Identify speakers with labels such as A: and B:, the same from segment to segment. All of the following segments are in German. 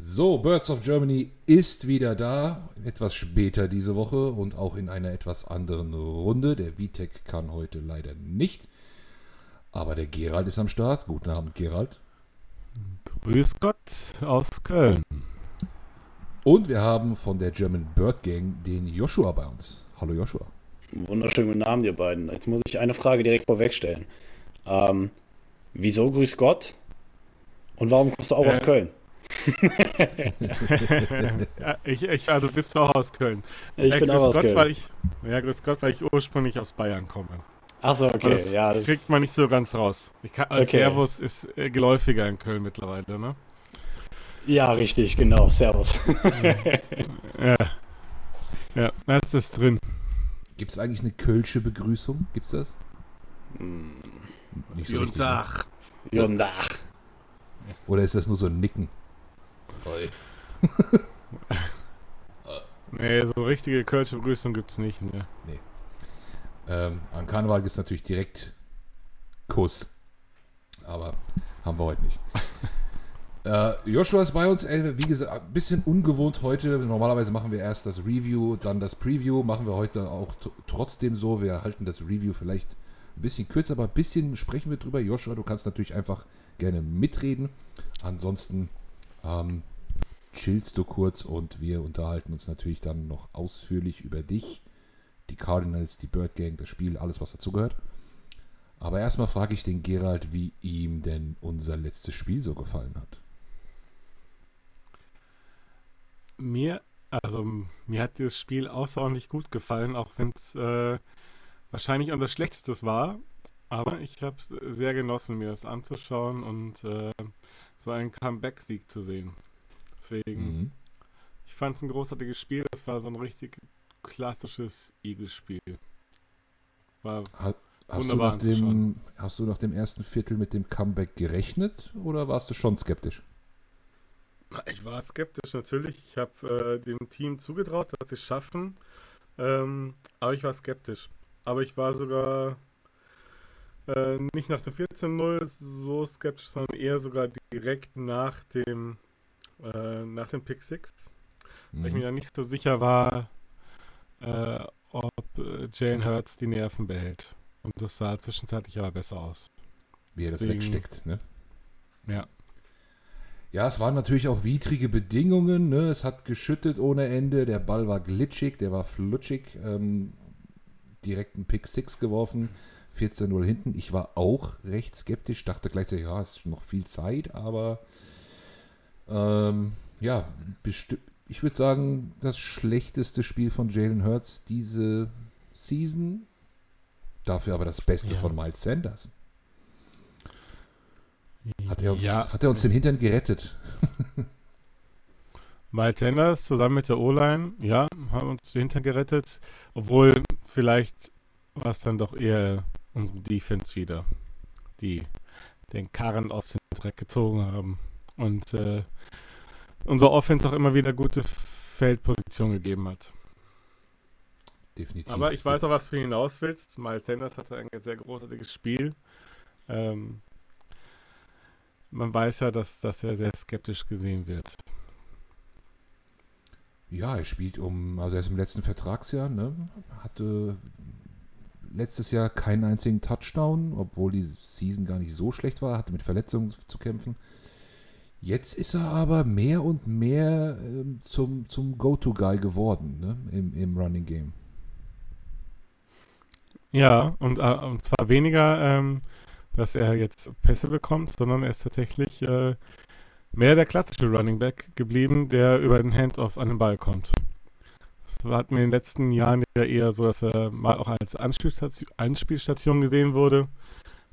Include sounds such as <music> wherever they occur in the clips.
A: So, Birds of Germany ist wieder da. Etwas später diese Woche und auch in einer etwas anderen Runde. Der Vitek kann heute leider nicht. Aber der Gerald ist am Start. Guten Abend, Gerald.
B: Grüß Gott aus Köln.
A: Und wir haben von der German Bird Gang den Joshua bei uns. Hallo Joshua.
C: Wunderschönen guten Abend, ihr beiden. Jetzt muss ich eine Frage direkt vorwegstellen. Ähm, wieso grüß Gott? Und warum kommst du auch äh, aus Köln?
B: Ja, <laughs> ich, ich, also bist du auch aus Köln.
C: Ich ja, bin auch aus
B: Gott,
C: Köln.
B: Weil ich, ja, grüß Gott, weil ich ursprünglich aus Bayern komme.
C: Achso, okay. Das
B: ja, das kriegt man nicht so ganz raus. Kann, okay. Servus ist äh, geläufiger in Köln mittlerweile, ne?
C: Ja, richtig, genau. Servus. <laughs>
B: ja. Ja, das ist drin.
A: Gibt es eigentlich eine kölsche Begrüßung? Gibt's das?
C: Hm.
B: Nicht so Guten Tag.
C: Guten Tag.
A: Oder ist das nur so ein Nicken?
C: Hoi. <laughs>
B: nee, so richtige kölsche Begrüßung gibt es nicht. Ne?
A: Nee. Ähm, an Karneval gibt es natürlich direkt Kuss. Aber haben wir heute nicht. <laughs> äh, Joshua ist bei uns, äh, wie gesagt, ein bisschen ungewohnt heute. Normalerweise machen wir erst das Review, dann das Preview. Machen wir heute auch trotzdem so. Wir halten das Review vielleicht ein bisschen kürzer, aber ein bisschen sprechen wir drüber. Joshua, du kannst natürlich einfach gerne mitreden. Ansonsten ähm, chillst du kurz und wir unterhalten uns natürlich dann noch ausführlich über dich, die Cardinals, die Bird Gang, das Spiel, alles was dazugehört. Aber erstmal frage ich den Gerald, wie ihm denn unser letztes Spiel so gefallen hat.
B: Mir, also mir hat dieses Spiel außerordentlich gut gefallen, auch wenn es äh, wahrscheinlich unser schlechtestes war. Aber ich habe es sehr genossen, mir das anzuschauen und äh, so einen Comeback-Sieg zu sehen. Deswegen, mhm. ich fand es ein großartiges Spiel. Es war so ein richtig klassisches Eagles-Spiel.
A: War Hat, hast, du nach dem, hast du nach dem ersten Viertel mit dem Comeback gerechnet oder warst du schon skeptisch?
B: Ich war skeptisch natürlich. Ich habe äh, dem Team zugetraut, dass sie es schaffen. Ähm, aber ich war skeptisch. Aber ich war sogar äh, nicht nach dem 14-0 so skeptisch, sondern eher sogar direkt nach dem äh, nach dem Pick 6. Mhm. Weil ich mhm. mir da nicht so sicher war, äh, ob äh, Jane Hurts die Nerven behält. Und das sah zwischenzeitlich aber besser aus.
A: Wie er Deswegen, das wegsteckt, ne?
B: Ja.
A: Ja, es waren natürlich auch widrige Bedingungen. Ne? Es hat geschüttet ohne Ende. Der Ball war glitschig, der war flutschig. Ähm, direkt einen Pick 6 geworfen. 14-0 hinten. Ich war auch recht skeptisch, dachte gleichzeitig, ja, es ist noch viel Zeit, aber ähm, ja, ich würde sagen, das schlechteste Spiel von Jalen Hurts diese Season. Dafür aber das Beste ja. von Miles Sanders. Hat er uns, ja. hat er uns den Hintern gerettet? <laughs>
B: Miles Sanders zusammen mit der O-Line, ja, haben uns den Hintern gerettet. Obwohl vielleicht war es dann doch eher unsere Defense wieder, die den Karren aus dem Dreck gezogen haben und äh, unser Offense auch immer wieder gute Feldposition gegeben hat.
A: Definitiv.
B: Aber ich weiß auch, was du hinaus willst. Miles Sanders hatte ein sehr großartiges Spiel. Ähm, man weiß ja, dass, dass er sehr skeptisch gesehen wird.
A: Ja, er spielt um, also er ist im letzten Vertragsjahr, ne? Hatte letztes Jahr keinen einzigen Touchdown, obwohl die Season gar nicht so schlecht war, hatte mit Verletzungen zu kämpfen. Jetzt ist er aber mehr und mehr ähm, zum, zum Go-To-Guy geworden ne? Im, im Running Game.
B: Ja, und, äh, und zwar weniger, ähm, dass er jetzt Pässe bekommt, sondern er ist tatsächlich äh, mehr der klassische Running Back geblieben, der über den Handoff an den Ball kommt. Das hatten wir in den letzten Jahren ja eher so, dass er mal auch als Anspielstation, Anspielstation gesehen wurde.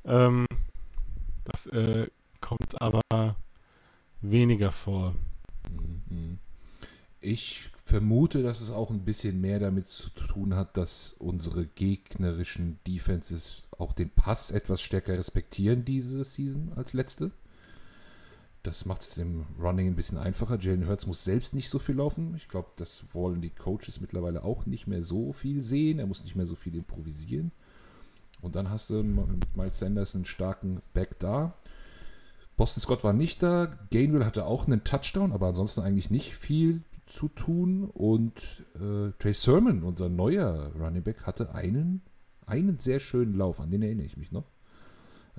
B: Ähm, das äh, kommt aber weniger vor.
A: Mhm. Ich vermute, dass es auch ein bisschen mehr damit zu tun hat, dass unsere gegnerischen Defenses auch den Pass etwas stärker respektieren diese Season als letzte. Das macht es dem Running ein bisschen einfacher. Jalen Hurts muss selbst nicht so viel laufen. Ich glaube, das wollen die Coaches mittlerweile auch nicht mehr so viel sehen. Er muss nicht mehr so viel improvisieren. Und dann hast du mit Miles Sanders einen starken Back da. Boston Scott war nicht da. Gainwell hatte auch einen Touchdown, aber ansonsten eigentlich nicht viel zu tun. Und äh, Trey Sermon, unser neuer Running Back, hatte einen, einen sehr schönen Lauf, an den erinnere ich mich noch.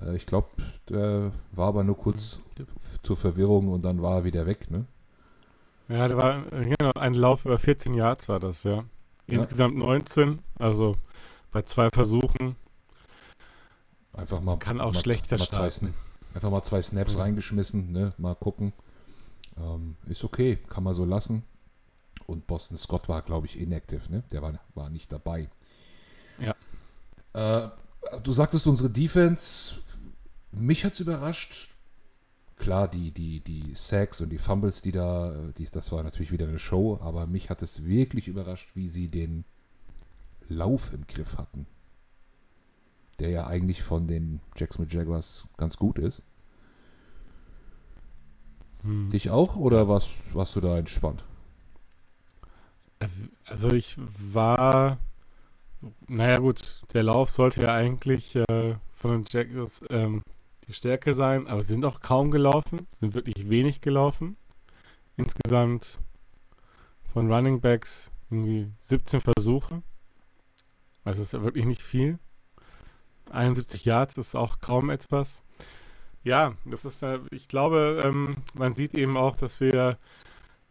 A: Äh, ich glaube, der war aber nur kurz zur Verwirrung und dann war er wieder weg, ne?
B: Ja, da war genau, ein Lauf über 14 Yards war das, ja. Insgesamt 19, also bei zwei Versuchen.
A: Einfach mal.
B: Kann auch
A: mal,
B: schlechter
A: mal
B: starten.
A: Einfach mal zwei Snaps
B: Mhm.
A: reingeschmissen, ne? Mal gucken. Ähm, ist okay, kann man so lassen. Und Boston Scott war, glaube ich, inactive, ne? Der war, war nicht dabei.
B: Ja.
A: Äh, du sagtest unsere Defense, mich hat's überrascht. Klar, die, die, die Sacks und die Fumbles, die da, die, das war natürlich wieder eine Show, aber mich hat es wirklich überrascht, wie sie den Lauf im Griff hatten. Der ja eigentlich von den Jacksonville Jaguars ganz gut ist.
B: Hm.
A: Dich auch oder warst, warst du da entspannt?
B: Also ich war, naja gut, der Lauf sollte ja eigentlich äh, von den Jaguars ähm, die Stärke sein, aber sind auch kaum gelaufen, sind wirklich wenig gelaufen. Insgesamt von Running Backs irgendwie 17 Versuche. Also ist ja wirklich nicht viel. 71 Yards ist auch kaum etwas. Ja, das ist, äh, ich glaube, ähm, man sieht eben auch, dass wir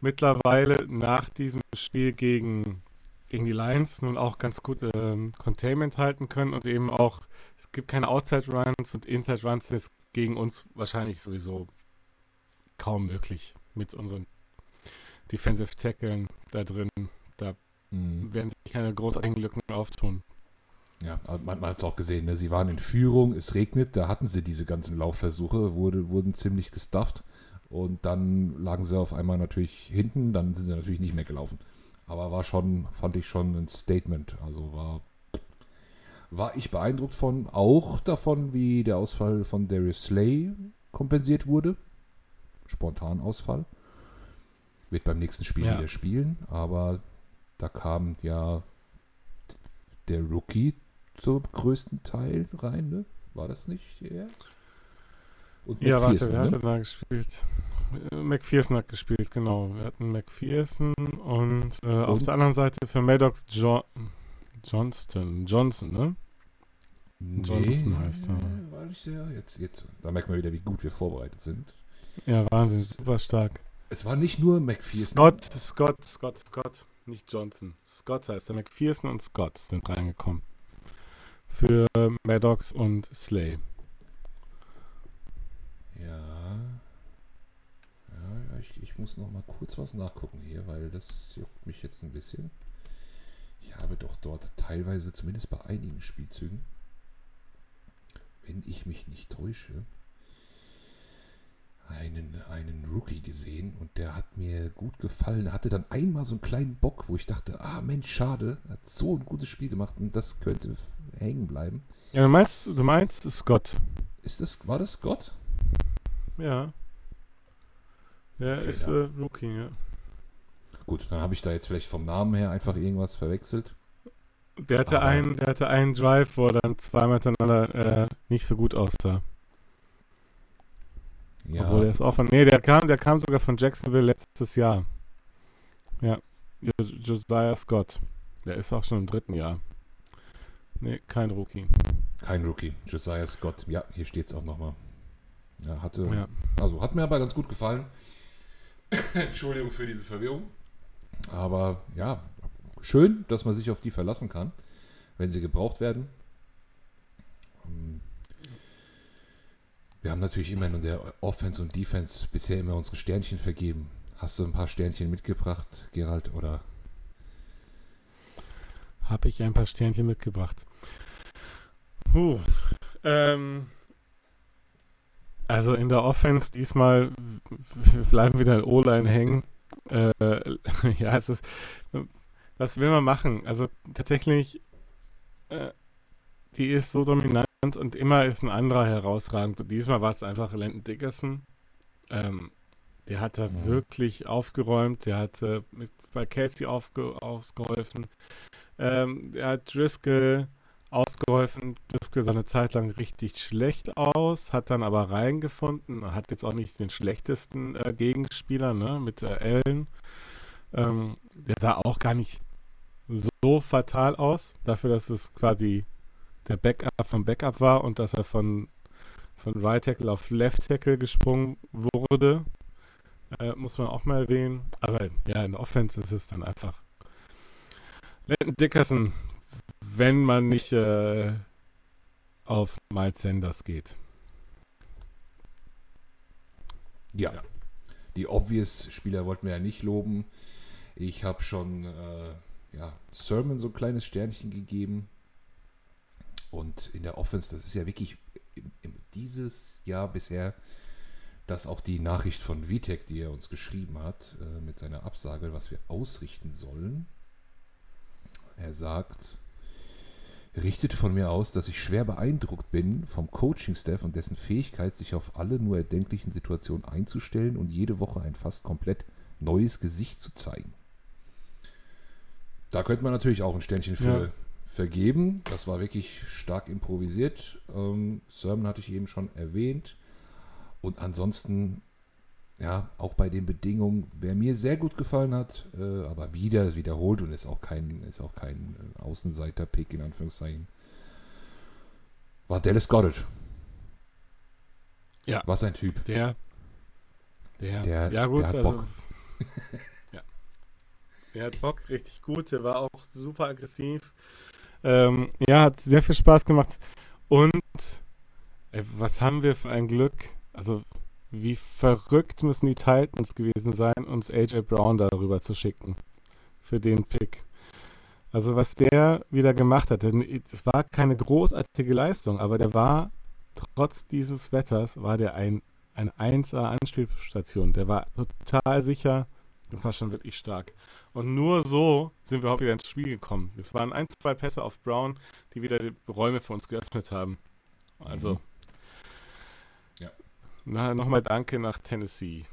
B: mittlerweile nach diesem Spiel gegen, gegen die Lions nun auch ganz gut ähm, Containment halten können und eben auch, es gibt keine Outside Runs und Inside Runs sind jetzt gegen uns wahrscheinlich sowieso kaum möglich mit unseren Defensive Tackeln da drin.
A: Mhm.
B: Werden sich keine großartigen Lücken auftun.
A: Ja, man, man hat es auch gesehen, ne? sie waren in Führung, es regnet, da hatten sie diese ganzen Laufversuche, wurde, wurden ziemlich gestufft und dann lagen sie auf einmal natürlich hinten, dann sind sie natürlich nicht mehr gelaufen. Aber war schon, fand ich schon ein Statement. Also war, war ich beeindruckt von, auch davon, wie der Ausfall von Darius Slay kompensiert wurde. Spontan Ausfall. Wird beim nächsten Spiel
B: Ja.
A: wieder spielen, aber da kam ja der Rookie zum größten Teil rein, ne? War das nicht er? Und
B: Ja, warte, wer hat
A: ne?
B: denn da gespielt? Äh, McPherson hat gespielt, genau. Wir hatten McPherson und, äh, auf
A: Und?
B: der anderen Seite für Maddox jo Johnston, Johnson, ne? Johnson heißt er.
A: War ich ja, jetzt, jetzt, da merkt man wieder, wie gut wir vorbereitet sind.
B: Ja, Wahnsinn, super stark.
A: Es war nicht nur McPherson.
B: Scott, Scott, Scott, Scott, nicht Johnson. Scott heißt er. McPherson und Scott sind reingekommen. Für Maddox und Slay.
A: Ja. Ja, ich, ich muss noch mal kurz was nachgucken hier, weil das juckt mich jetzt ein bisschen. Ich habe doch dort teilweise, zumindest bei einigen Spielzügen, wenn ich mich nicht täusche, einen, einen Rookie gesehen und der hat mir gut gefallen. Er hatte dann einmal so einen kleinen Bock, wo ich dachte, ah Mensch, schade, hat so ein gutes Spiel gemacht und das könnte hängen bleiben.
B: Ja, du meinst, du meinst Scott.
A: Ist das, war das Scott?
B: Ja. Der
A: Okay,
B: ist
A: ja.
B: äh, Rookie, ja.
A: Gut, dann habe ich da jetzt vielleicht vom Namen her einfach irgendwas verwechselt.
B: Der hatte,
A: Aber-
B: einen, der hatte einen Drive, wo er dann zweimal hintereinander äh, nicht so gut aussah.
A: Ja,
B: Obwohl der ist auch von. Nee, der kam, der kam sogar von Jacksonville letztes Jahr. Ja. Jo- Josiah Scott. Der ist auch schon im dritten Jahr. Nee, kein Rookie.
A: kein Rookie. Josiah Scott. Ja, hier steht es auch nochmal. Ja, hatte,
B: Ja.
A: also hat mir aber ganz gut gefallen. <coughs> Entschuldigung für diese Verwirrung. Aber ja, schön, dass man sich auf die verlassen kann, wenn sie gebraucht werden. Ähm, Wir haben natürlich immer in der Offense und Defense bisher immer unsere Sternchen vergeben. Hast du ein paar Sternchen mitgebracht, Gerald? Oder
B: Habe ich ein paar Sternchen mitgebracht. Puh. Ähm, also in der Offense diesmal wir bleiben wieder in O-Line hängen. Äh, <laughs> ja, es ist. Was will man machen? Also tatsächlich, äh, die ist so dominant und immer ist ein anderer herausragend. Und diesmal war es einfach Landon Dickerson. Ähm, der hat da
A: Mhm.
B: wirklich aufgeräumt. Der hat äh, mit, bei Casey aufge, ausgeholfen. Ähm, er hat Driscoll ausgeholfen. Das sah eine Zeit lang richtig schlecht aus, hat dann aber reingefunden, hat jetzt auch nicht den schlechtesten äh, Gegenspieler, ne, mit äh, Allen. Ähm, der sah auch gar nicht so fatal aus, dafür, dass es quasi der Backup vom Backup war und dass er von, von Right Tackle auf Left Tackle gesprungen wurde. Äh, muss man auch mal erwähnen. Aber ja, in der Offense ist es dann einfach. Landon Dickerson, wenn man nicht äh, auf Miles Sanders geht.
A: Ja. ja. Die obvious Spieler wollten wir ja nicht loben. Ich habe schon äh, ja, Sermon so ein kleines Sternchen gegeben. Und in der Offense, das ist ja wirklich im, im, dieses Jahr bisher, dass auch die Nachricht von Vitek, die er uns geschrieben hat, äh, mit seiner Absage, was wir ausrichten sollen. Er sagt, richtet von mir aus, dass ich schwer beeindruckt bin vom Coaching-Staff und dessen Fähigkeit, sich auf alle nur erdenklichen Situationen einzustellen und jede Woche ein fast komplett neues Gesicht zu zeigen. Da könnte man natürlich auch ein Sternchen für ja. vergeben. Das war wirklich stark improvisiert. Ähm, Sermon hatte ich eben schon erwähnt. Und ansonsten, ja, auch bei den Bedingungen, wer mir sehr gut gefallen hat, äh, aber wieder wiederholt und ist auch kein, ist auch kein äh, Außenseiter-Pick in Anführungszeichen, war Dallas Goddard.
B: Ja.
A: Was ein Typ.
B: Der. Der.
A: der
B: ja, gut,
A: der hat
B: also,
A: Bock. <laughs>
B: Der hat Bock, richtig gut. Der war auch super aggressiv. Ähm, ja, hat sehr viel Spaß gemacht. Und ey, was haben wir für ein Glück? Also, wie verrückt müssen die Titans gewesen sein, uns AJ Brown darüber zu schicken. Für den Pick. Also, was der wieder gemacht hat, es war keine großartige Leistung, aber der war, trotz dieses Wetters, war der ein, ein 1A-Anspielstation. Der war total sicher. Das war schon wirklich stark. Und nur so sind wir überhaupt wieder ins Spiel gekommen. Es waren ein, zwei Pässe auf Brown, die wieder die Räume für uns geöffnet haben. Also. Mhm. Na, nochmal danke nach Tennessee.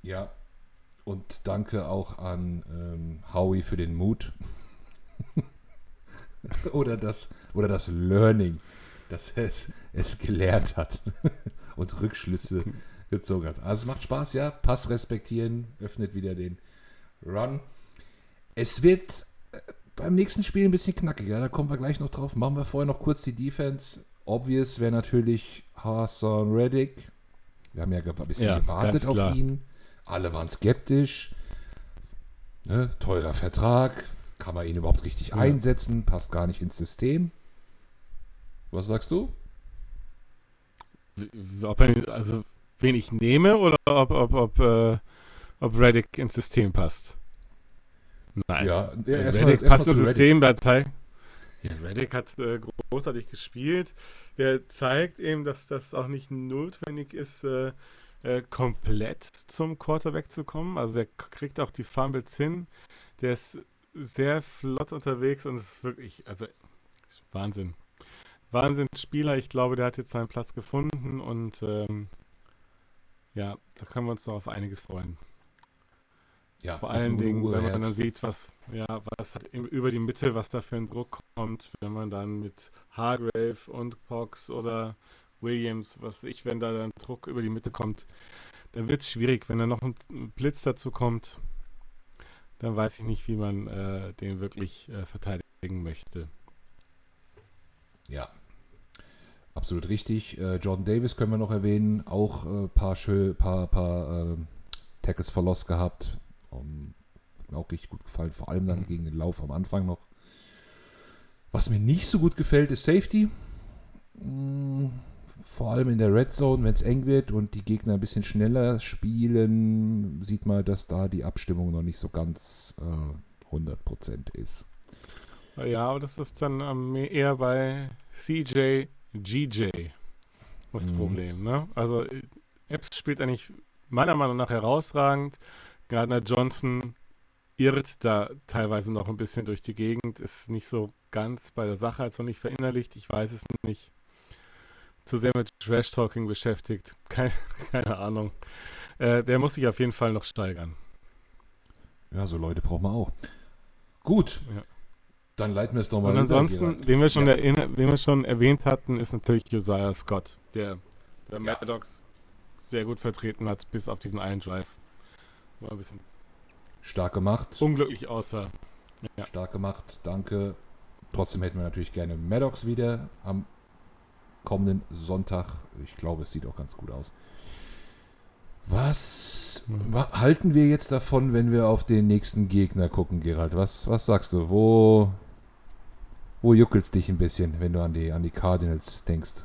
A: Ja. Und danke auch an ähm, Howie für den Mut. <laughs> oder, das, oder das Learning, dass er es, es gelernt hat <laughs> und Rückschlüsse gezogen hat. Also es macht Spaß, ja. Pass respektieren, öffnet wieder den Run. Es wird äh, beim nächsten Spiel ein bisschen knackiger, da kommen wir gleich noch drauf. Machen wir vorher noch kurz die Defense. Obvious wäre natürlich Hassan Reddick. Wir haben ja ein bisschen ja, gewartet auf ihn. Alle waren skeptisch. Ne? Teurer Vertrag. Kann man ihn überhaupt richtig ja. einsetzen? Passt gar nicht ins System. Was sagst du?
B: Ob er, also, wen ich nehme oder ob, ob, ob äh, ob Reddick ins System passt. Nein.
A: Ja,
B: Reddick passt ins System. Datei. Ja, Reddick hat äh, großartig gespielt. Der zeigt eben, dass das auch nicht notwendig ist, äh, äh, komplett zum Quarterback zu kommen. Also er kriegt auch die Fumbles hin. Der ist sehr flott unterwegs und es ist wirklich, also Wahnsinn. Wahnsinn Spieler. Ich glaube, der hat jetzt seinen Platz gefunden und ähm, ja, da können wir uns noch auf einiges freuen. Ja, Vor allen Dingen, wenn man dann sieht, was, ja, was hat über die Mitte, was da für ein Druck kommt, wenn man dann mit Hargrave und Cox oder Williams, was ich, wenn da dann Druck über die Mitte kommt, dann wird es schwierig. Wenn da noch ein Blitz dazu kommt, dann weiß ich nicht, wie man äh, den wirklich äh, verteidigen möchte.
A: Ja, absolut richtig. Äh, Jordan Davis können wir noch erwähnen, auch ein äh, paar, paar, paar äh, Tackles verlost gehabt. Um, hat mir auch richtig gut gefallen, vor allem dann mhm. gegen den Lauf am Anfang noch. Was mir nicht so gut gefällt, ist Safety. Mm, vor allem in der Red Zone, wenn es eng wird und die Gegner ein bisschen schneller spielen, sieht man, dass da die Abstimmung noch nicht so ganz äh, 100% ist.
B: Ja, aber das ist dann ähm, eher bei CJ, GJ das mhm. Problem. Ne? Also Epps spielt eigentlich meiner Meinung nach herausragend. Gardner Johnson irrt da teilweise noch ein bisschen durch die Gegend, ist nicht so ganz bei der Sache, als noch nicht verinnerlicht, ich weiß es nicht. Zu sehr mit Trash-Talking beschäftigt, <laughs> keine, keine Ahnung. Äh, der muss sich auf jeden Fall noch steigern.
A: Ja, so Leute brauchen wir auch. Gut. Ja. Dann leiten wir es doch mal
B: Und ansonsten, wen wir, schon
A: Ja.
B: wen wir schon erwähnt hatten, ist natürlich Josiah Scott, der bei Maddox sehr gut vertreten hat, bis auf diesen einen Drive. War ein bisschen
A: Stark gemacht.
B: unglücklich aussah. Ja.
A: Stark gemacht, danke. Trotzdem hätten wir natürlich gerne Maddox wieder am kommenden Sonntag. Ich glaube, es sieht auch ganz gut aus. Was wa halten wir jetzt davon, wenn wir auf den nächsten Gegner gucken, Gerald? Was, was sagst du? Wo, wo juckelst dich ein bisschen, wenn du an die, an die Cardinals denkst?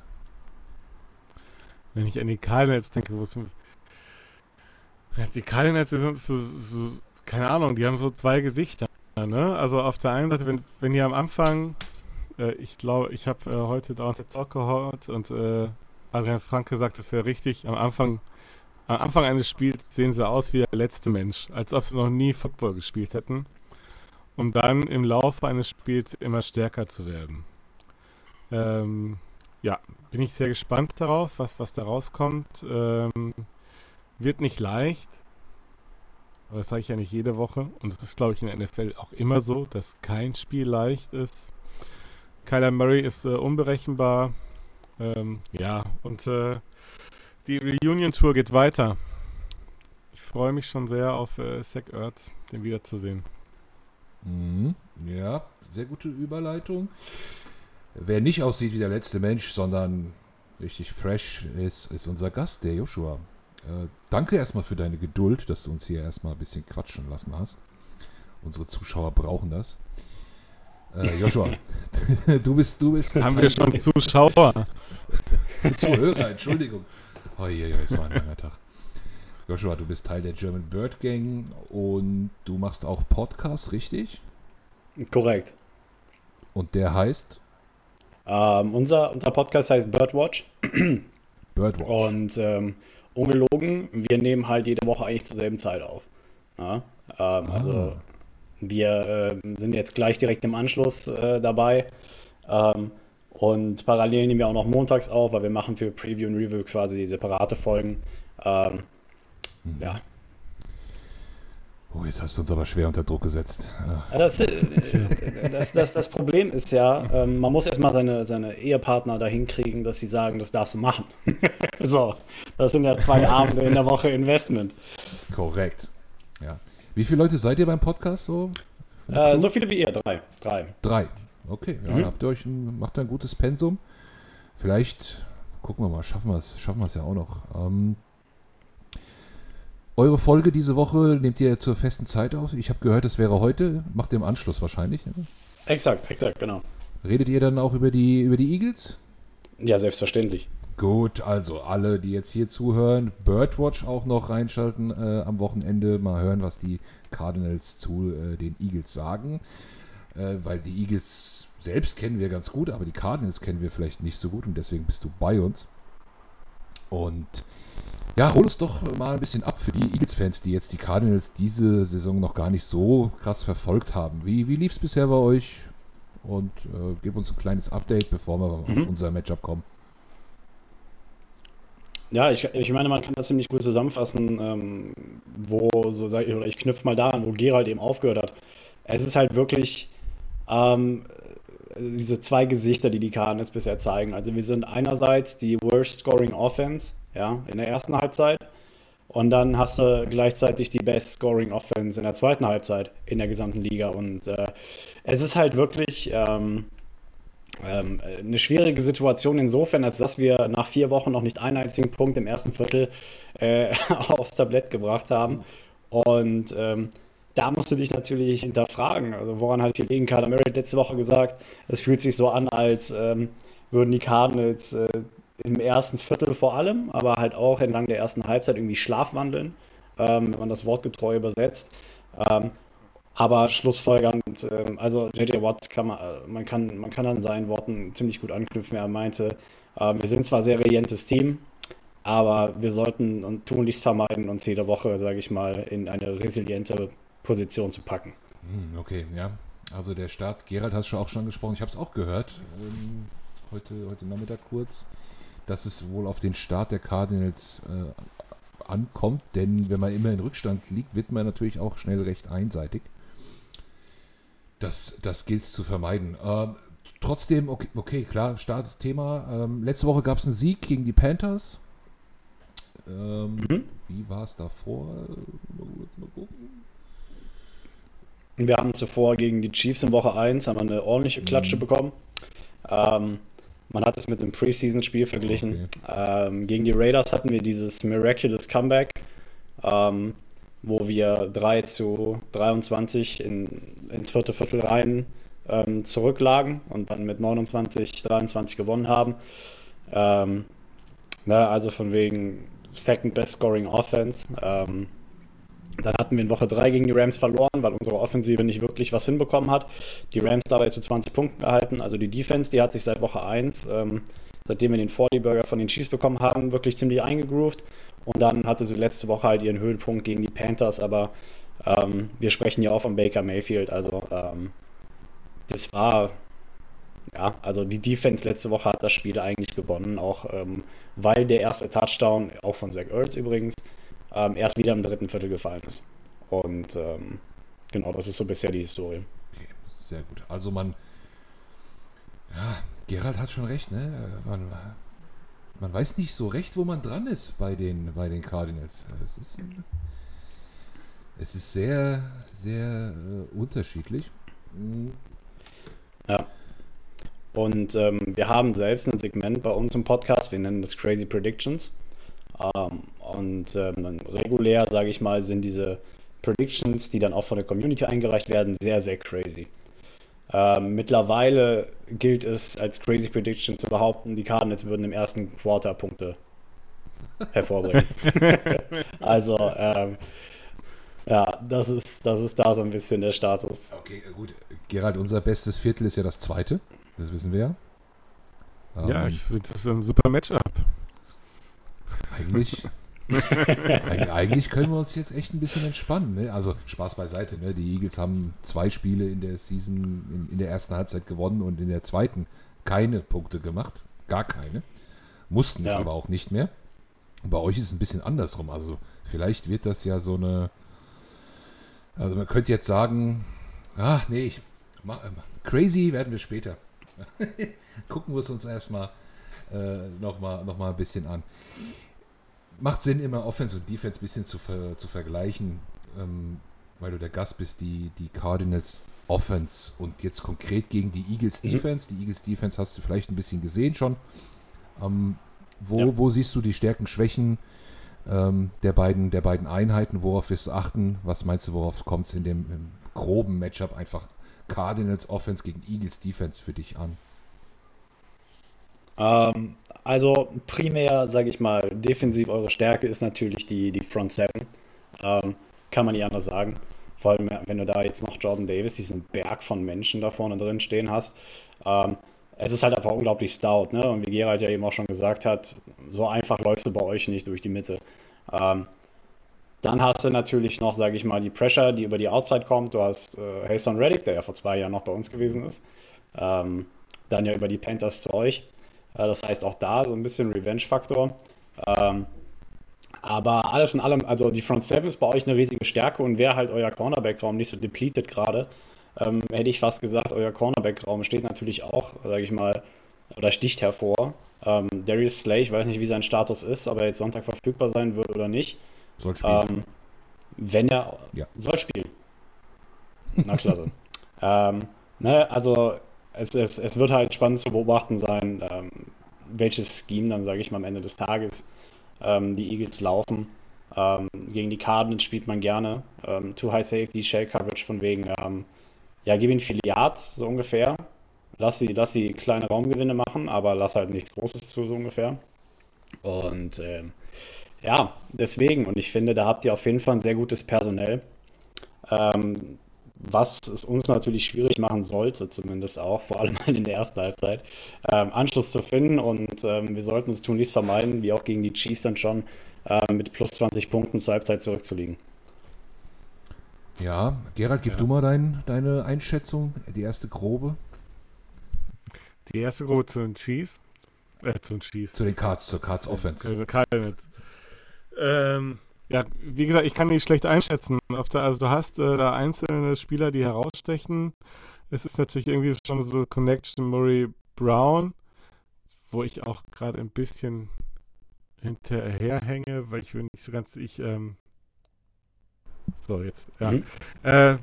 B: Wenn ich an die Cardinals denke, wo es. Die Cardinals sind so, so, keine Ahnung, die haben so zwei Gesichter. Ne? Also auf der einen Seite, wenn, wenn die am Anfang, äh, ich glaube, ich habe äh, heute Down the Talk gehört und äh, Adrian Franke sagt es ja richtig, am Anfang, am Anfang eines Spiels sehen sie aus wie der letzte Mensch, als ob sie noch nie Football gespielt hätten, um dann im Laufe eines Spiels immer stärker zu werden. Ähm, ja, bin ich sehr gespannt darauf, was, was da rauskommt. Ähm, wird nicht leicht. Aber das sage ich ja nicht jede Woche. Und es ist, glaube ich, in der NFL auch immer so, dass kein Spiel leicht ist. Kyler Murray ist äh, unberechenbar. Ähm, ja, und äh, die Reunion-Tour geht weiter. Ich freue mich schon sehr auf äh, Zach Ertz, den wiederzusehen.
A: Mhm. Ja, sehr gute Überleitung. Wer nicht aussieht wie der letzte Mensch, sondern richtig fresh ist, ist unser Gast, der Joshua. Äh, danke erstmal für deine Geduld, dass du uns hier erstmal ein bisschen quatschen lassen hast. Unsere Zuschauer brauchen das. Äh, <laughs> Joshua, <laughs> du bist, du bist
B: Haben wir schon Zuschauer? <laughs>
A: Zuhörer, Entschuldigung. Oh je, je, es war ein langer Tag. Joshua, du bist Teil der German Bird Gang und du machst auch Podcasts, richtig?
C: Korrekt.
A: Und der heißt
C: Ähm, unser, unser Podcast heißt Birdwatch
A: Birdwatch.
C: und ähm, ungelogen, wir nehmen halt jede Woche eigentlich zur selben Zeit auf. Ja? Ähm, Also wir ähm, sind jetzt gleich direkt im Anschluss äh, dabei ähm, und parallel nehmen wir auch noch montags auf, weil wir machen für Preview und Review quasi separate Folgen. Ähm, ja,
A: Oh, jetzt hast du uns aber schwer unter Druck gesetzt.
C: Ja, Das, äh, das, das, das Problem ist ja, ähm, man muss erstmal seine, seine Ehepartner dahin kriegen, dass sie sagen, das darfst du machen. <laughs> so, das sind ja zwei Abende in der Woche Investment.
A: korrekt. Ja. Wie viele Leute seid ihr beim Podcast so?
C: Äh, so viele wie ihr, drei. drei.
A: Drei. Okay, ja,
C: Mhm.
A: habt ihr euch ein, macht ihr ein gutes Pensum. Vielleicht gucken wir mal, schaffen wir es, schaffen wir es ja auch noch. Ähm, eure Folge diese Woche nehmt ihr zur festen Zeit aus. Ich habe gehört, es wäre heute. Macht ihr im Anschluss wahrscheinlich. ne?
C: Exakt, exakt, genau.
A: Redet ihr dann auch über die, über die Eagles?
C: Ja, selbstverständlich.
A: Gut, also alle, die jetzt hier zuhören, Birdwatch auch noch reinschalten äh, am Wochenende, mal hören, was die Cardinals zu äh, den Eagles sagen. Äh, weil die Eagles selbst kennen wir ganz gut, aber die Cardinals kennen wir vielleicht nicht so gut und deswegen bist du bei uns. Und ja, hol uns doch mal ein bisschen ab für die Eagles-Fans, die jetzt die Cardinals diese Saison noch gar nicht so krass verfolgt haben. Wie, wie lief es bisher bei euch? Und äh, gib uns ein kleines Update, bevor wir auf
C: Mhm.
A: unser Matchup kommen.
C: Ja, ich, ich meine, man kann das ziemlich gut zusammenfassen, ähm, wo, so sag ich, oder ich knüpfe mal da an, wo Gerald eben aufgehört hat. Es ist halt wirklich ähm, diese zwei Gesichter, die die Cardinals bisher zeigen. Also wir sind einerseits die worst scoring Offense, ja, in der ersten Halbzeit. Und dann hast du gleichzeitig die best scoring Offense in der zweiten Halbzeit in der gesamten Liga. Und äh, es ist halt wirklich ähm, ähm, eine schwierige Situation insofern, als dass wir nach vier Wochen noch nicht einen einzigen Punkt im ersten Viertel äh, <laughs> aufs Tablett gebracht haben. Und ähm, da musst du dich natürlich hinterfragen. Also woran hat die liegen? Carter Murray letzte Woche gesagt, es fühlt sich so an, als ähm, würden die Cardinals äh, im ersten Viertel vor allem, aber halt auch entlang der ersten Halbzeit irgendwie schlafwandeln, ähm, wenn man das wortgetreu übersetzt. Ähm, aber schlussfolgernd, ähm, also JJ Watt kann man, äh, man kann, man kann an seinen Worten ziemlich gut anknüpfen. Er meinte, äh, wir sind zwar ein sehr resilientes Team, aber wir sollten und tunlichst vermeiden, uns jede Woche, sage ich mal, in eine resiliente Position zu packen.
A: Hm, Okay, ja. Also der Start, Gerald hat es schon auch schon gesprochen, ich habe es auch gehört, ähm, heute, heute Nachmittag kurz, dass es wohl auf den Start der Cardinals äh, ankommt, denn wenn man immer in Rückstand liegt, wird man natürlich auch schnell recht einseitig. Das, das gilt es zu vermeiden. Ähm, trotzdem, okay, okay klar, Startthema. Ähm, letzte Woche gab es einen Sieg gegen die Panthers. Ähm, mhm. Wie war es davor?
C: Wir haben zuvor gegen die Chiefs in Woche 1 haben eine ordentliche Klatsche mhm. bekommen. Ähm, man hat es mit einem Preseason-Spiel verglichen. Okay. Ähm, gegen die Raiders hatten wir dieses Miraculous Comeback, ähm, wo wir 3 zu 23 in, ins vierte Viertel rein ähm, zurücklagen und dann mit 29, 23 gewonnen haben. Ähm, ne, also von wegen Second Best Scoring Offense. Dann hatten wir in Woche 3 gegen die Rams verloren, weil unsere Offensive nicht wirklich was hinbekommen hat. Die Rams dabei zu 20 Punkten gehalten. Also die Defense, die hat sich seit Woche 1, ähm, seitdem wir den 40 Burger von den Chiefs bekommen haben, wirklich ziemlich eingegroovt. Und dann hatte sie letzte Woche halt ihren Höhepunkt gegen die Panthers. Aber ähm, wir sprechen ja auch von Baker Mayfield. Also ähm, das war, ja, also die Defense letzte Woche hat das Spiel eigentlich gewonnen. Auch ähm, weil der erste Touchdown, auch von Zach Ertz übrigens, ähm, erst wieder im dritten Viertel gefallen ist. Und ähm, genau, das ist so bisher die Historie.
A: Okay, sehr gut. Also man, ja, Gerald hat schon recht, ne? Man, man weiß nicht so recht, wo man dran ist bei den, bei den Cardinals. Es ist, es ist sehr, sehr äh, unterschiedlich. Mhm.
C: Ja. Und ähm, wir haben selbst ein Segment bei uns im Podcast, wir nennen das Crazy Predictions. Ähm, und ähm, regulär, sage ich mal, sind diese Predictions, die dann auch von der Community eingereicht werden, sehr, sehr crazy. Ähm, mittlerweile gilt es als Crazy Prediction zu behaupten, die Cardinals würden im ersten Quarter Punkte <laughs> hervorbringen. <laughs> also, ähm, ja, das ist, das ist da so ein bisschen der Status.
A: Okay, gut. Gerald, unser bestes Viertel ist ja das zweite. Das wissen wir ja.
B: Ja, ich finde das ein super Matchup.
A: Eigentlich, <laughs> eigentlich können wir uns jetzt echt ein bisschen entspannen. Ne? Also Spaß beiseite. Ne? Die Eagles haben zwei Spiele in der Season, in, in, der ersten Halbzeit gewonnen und in der zweiten keine Punkte gemacht. Gar keine. Mussten ja. es aber auch nicht mehr. Bei euch ist es ein bisschen andersrum. Also vielleicht wird das ja so eine. Also man könnte jetzt sagen, ach nee, ich, mach, crazy werden wir später. <laughs> Gucken wir es uns erstmal äh, nochmal noch mal ein bisschen an macht Sinn, immer Offense und Defense ein bisschen zu, ver, zu vergleichen, ähm, weil du der Gast bist, die, die Cardinals Offense und jetzt konkret gegen die Eagles mhm. Defense. Die Eagles Defense hast du vielleicht ein bisschen gesehen schon. Ähm, wo, ja. wo siehst du die Stärken, Schwächen ähm, der, beiden, der beiden Einheiten? Worauf wirst du achten? Was meinst du, worauf kommt es in dem groben Matchup einfach Cardinals Offense gegen Eagles Defense für dich an?
C: Ähm, also primär, sage ich mal, defensiv eure Stärke ist natürlich die, die Front Seven. Ähm, kann man nicht anders sagen. Vor allem, wenn du da jetzt noch Jordan Davis, diesen Berg von Menschen da vorne drin stehen hast. Ähm, es ist halt einfach unglaublich stout. Ne? Und wie Gerald ja eben auch schon gesagt hat, so einfach läufst du bei euch nicht durch die Mitte. Ähm, dann hast du natürlich noch, sage ich mal, die Pressure, die über die Outside kommt. Du hast äh, Haston Reddick, der ja vor zwei Jahren noch bei uns gewesen ist. Ähm, dann ja über die Panthers zu euch. Äh, das heißt auch da so ein bisschen Revenge-Faktor. Ähm, aber alles in allem, also die Front Seven ist bei euch eine riesige Stärke und wäre halt euer Cornerback-Raum nicht so depleted gerade, ähm, hätte ich fast gesagt, euer Cornerback-Raum steht natürlich auch, sage ich mal, oder sticht hervor. Ähm, Darius Slay, ich weiß nicht, wie sein Status ist, ob er jetzt Sonntag verfügbar sein wird oder nicht.
A: Soll spielen.
C: Ähm, wenn er ja. soll spielen. Na klasse. <laughs> ähm, ne, also es, es, es wird halt spannend zu beobachten sein, ähm, welches Scheme dann, sage ich mal, am Ende des Tages ähm, die Eagles laufen. Ähm, gegen die Cardinals spielt man gerne. Ähm, Too High Safety, Shell Coverage von wegen, ähm, ja, gib ihnen viele Yards, so ungefähr. Lass sie, lass sie kleine Raumgewinne machen, aber lass halt nichts Großes zu, so ungefähr. Und ähm, ja, deswegen, und ich finde, da habt ihr auf jeden Fall ein sehr gutes Personell. Was es uns natürlich schwierig machen sollte, zumindest auch, vor allem in der ersten Halbzeit, ähm, Anschluss zu finden. Und ähm, wir sollten es tunlichst vermeiden, wie auch gegen die Chiefs dann schon, äh, mit plus 20 Punkten zur Halbzeit zurückzuliegen.
A: Ja, Gerald, gib ja. du mal dein, deine Einschätzung, die erste grobe.
B: Die erste grobe zu den Chiefs? Äh, zu den Chiefs.
A: Zu den Cards, zur Cards Offense.
B: Äh, Ähm, Ja, wie gesagt, ich kann die schlecht einschätzen. Der, also du hast äh, da einzelne Spieler, die herausstechen. Es ist natürlich irgendwie schon so Connection Murray Brown, wo ich auch gerade ein bisschen hinterherhänge, weil ich will nicht so ganz, ich, ähm, so jetzt, ja. Mhm. Äh,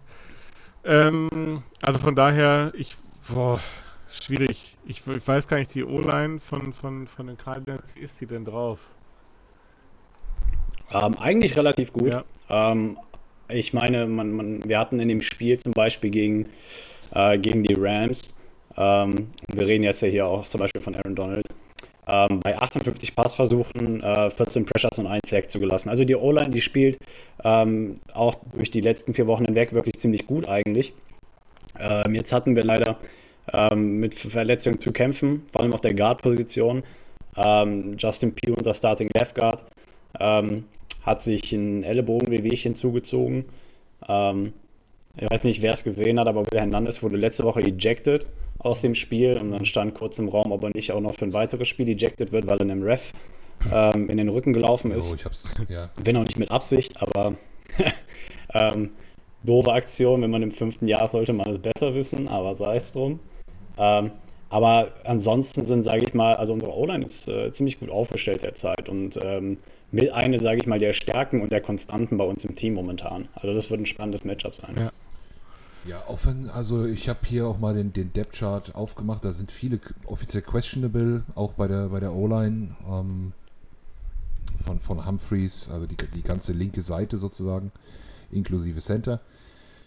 B: ähm, also von daher, ich, boah, schwierig. Ich, ich weiß gar nicht, die O-Line von, von, von den Cardinals, wie ist die denn drauf?
C: Ähm, eigentlich relativ gut. Ja. Ähm, ich meine, man, man, wir hatten in dem Spiel zum Beispiel gegen, äh, gegen die Rams, ähm, wir reden jetzt ja hier auch zum Beispiel von Aaron Donald, ähm, bei 58 Passversuchen äh, 14 Pressures und 1 Sack zugelassen. Also die O-Line, die spielt ähm, auch durch die letzten vier Wochen hinweg wirklich ziemlich gut eigentlich. Ähm, jetzt hatten wir leider ähm, mit Verletzungen zu kämpfen, vor allem auf der Guard-Position. Ähm, Justin Pugh, unser Starting Left Guard, hat sich ein Ellenbogen-Wehwehchen zugezogen. Ähm, ich weiß nicht, wer es gesehen hat, aber Will Hernandez wurde letzte Woche ejected aus dem Spiel und dann stand kurz im Raum, ob er nicht auch noch für ein weiteres Spiel ejected wird, weil er einem Ref ähm, in den Rücken gelaufen ist. Oh, ich hab's, ja. Wenn auch nicht mit Absicht, aber <laughs> ähm, doofe Aktion. Wenn man im fünften Jahr sollte man es besser wissen, aber sei es drum. Ähm, aber ansonsten sind, sage ich mal, also unsere O-Line ist äh, ziemlich gut aufgestellt derzeit und ähm, mit einer, sage ich mal, der Stärken und der Konstanten bei uns im Team momentan. Also das wird ein spannendes Matchup sein.
A: Ja. Ja, offen, also ich habe hier auch mal den, den Depth-Chart aufgemacht. Da sind viele offiziell questionable, auch bei der, bei der O-Line ähm, von, von Humphreys, also die, die ganze linke Seite sozusagen, inklusive Center.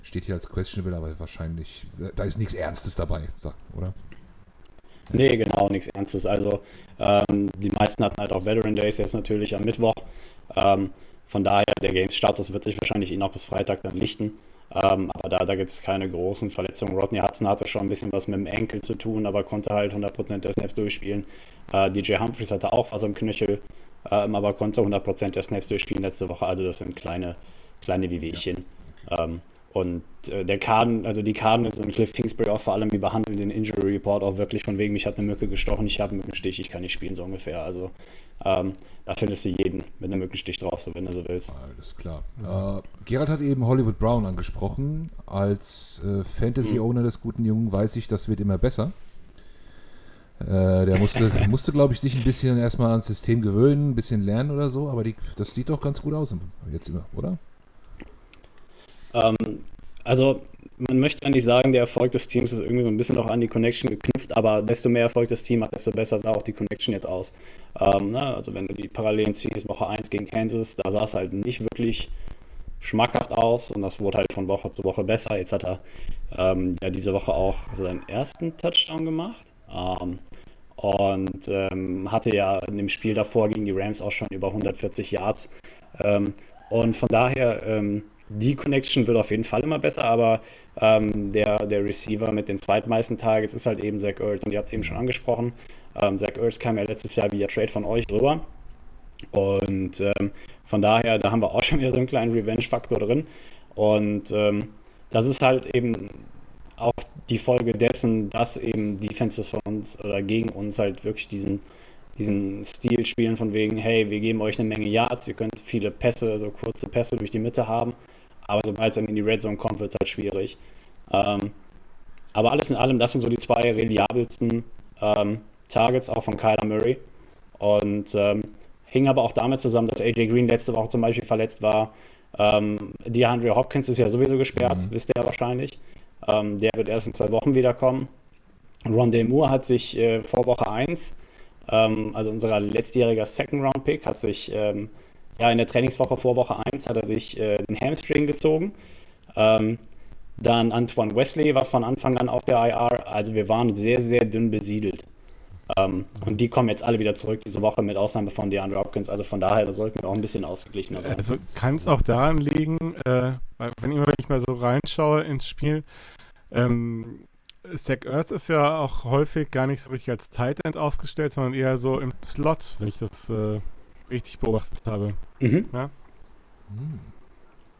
A: Steht hier als questionable, aber wahrscheinlich, da ist nichts Ernstes dabei, oder?
C: Nee, genau, nichts Ernstes. Also ähm, die meisten hatten halt auch Veteran Days jetzt natürlich am Mittwoch. Ähm, von daher, der Games-Status wird sich wahrscheinlich eh noch bis Freitag dann lichten. Ähm, aber da, da gibt es keine großen Verletzungen. Rodney Hudson hatte schon ein bisschen was mit dem Enkel zu tun, aber konnte halt 100% der Snaps durchspielen. Äh, DJ Humphreys hatte auch was am Knöchel, ähm, aber konnte 100% der Snaps durchspielen letzte Woche. Also das sind kleine, kleine Wehwehchen. Ja. Ähm, und äh, der Kaden, also die Cardinals und Cliff Kingsbury auch vor allem, die behandeln den Injury Report auch wirklich von wegen, mich hat eine Mücke gestochen, ich habe einen Mückenstich, ich kann nicht spielen, so ungefähr. Also ähm, da findest du jeden mit einem Mückenstich drauf, so wenn du so willst.
A: Alles klar. Mhm. Äh, Gerald hat eben Hollywood Brown angesprochen. Als äh, Fantasy-Owner mhm. des guten Jungen weiß ich, das wird immer besser. Äh, der musste, <laughs> musste glaube ich, sich ein bisschen erstmal ans System gewöhnen, ein bisschen lernen oder so, aber die, das sieht doch ganz gut aus jetzt immer, oder?
C: Ähm, also man möchte eigentlich sagen, der Erfolg des Teams ist irgendwie so ein bisschen auch an die Connection geknüpft, aber desto mehr Erfolg das Team hat, desto besser sah auch die Connection jetzt aus. Ähm, ne? Also wenn du die Parallelen ziehst, Woche 1 gegen Kansas, da sah es halt nicht wirklich schmackhaft aus und das wurde halt von Woche zu Woche besser. Er ähm, ja diese Woche auch seinen ersten Touchdown gemacht. Ähm, und ähm, hatte ja in dem Spiel davor gegen die Rams auch schon über 140 Yards. Ähm, und von daher ähm, die Connection wird auf jeden Fall immer besser, aber ähm, der, der Receiver mit den zweitmeisten Targets ist halt eben Zach Ertz. Und ihr habt es eben schon angesprochen. Ähm, Zach Ertz kam ja letztes Jahr via Trade von euch rüber. Und ähm, von daher, da haben wir auch schon wieder so einen kleinen Revenge-Faktor drin. Und ähm, das ist halt eben auch die Folge dessen, dass eben Defenses von uns oder gegen uns halt wirklich diesen diesen Stil spielen von wegen, hey, wir geben euch eine Menge Yards, ihr könnt viele Pässe, so kurze Pässe durch die Mitte haben aber sobald es dann in die Red Zone kommt, wird es halt schwierig. Ähm, aber alles in allem, das sind so die zwei reliabelsten ähm, Targets auch von Kyler Murray. Und ähm, hing aber auch damit zusammen, dass AJ Green letzte Woche zum Beispiel verletzt war. Ähm, DeAndre Hopkins ist ja sowieso gesperrt, mhm. wisst ihr wahrscheinlich. Ähm, der wird erst in zwei Wochen wiederkommen. Rondé Moore hat sich äh, vor Woche 1, ähm, also unser letztjähriger Second-Round-Pick, hat sich ähm, ja, in der Trainingswoche vor Woche 1 hat er sich äh, den Hamstring gezogen. Ähm, dann Antoine Wesley war von Anfang an auf der IR. Also wir waren sehr, sehr dünn besiedelt. Ähm, und die kommen jetzt alle wieder zurück diese Woche mit Ausnahme von DeAndre Hopkins. Also von daher, da sollten wir auch ein bisschen ausgeglichener sein.
B: Also kann es auch daran liegen, äh, wenn, ich, wenn ich mal so reinschaue ins Spiel, ähm, Zach Ertz ist ja auch häufig gar nicht so richtig als Tight End aufgestellt, sondern eher so im Slot, wenn ich das äh, richtig beobachtet habe. Mhm. Ja?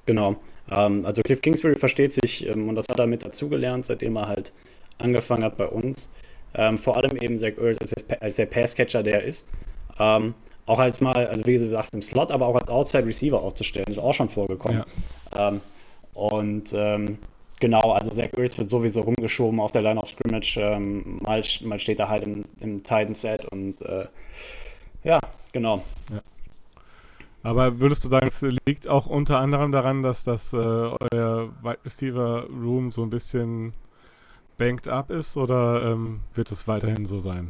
C: Genau. Ähm, also Cliff Kingsbury versteht sich ähm, und das hat er mit dazugelernt, seitdem er halt angefangen hat bei uns. Ähm, vor allem eben Zach Ertz als, als der Passcatcher, der er ist. Ähm, auch als mal, also wie du sagst, im Slot, aber auch als Outside Receiver aufzustellen, ist auch schon vorgekommen. Ja. Ähm, und ähm, genau, also Zach Ertz wird sowieso rumgeschoben auf der Line of Scrimmage. Mal, mal steht er halt im, im Titan-Set und äh, ja, genau. Ja.
B: Aber würdest du sagen, es liegt auch unter anderem daran, dass das äh, euer Wide Receiver Room so ein bisschen banked up ist oder ähm, wird es weiterhin so sein?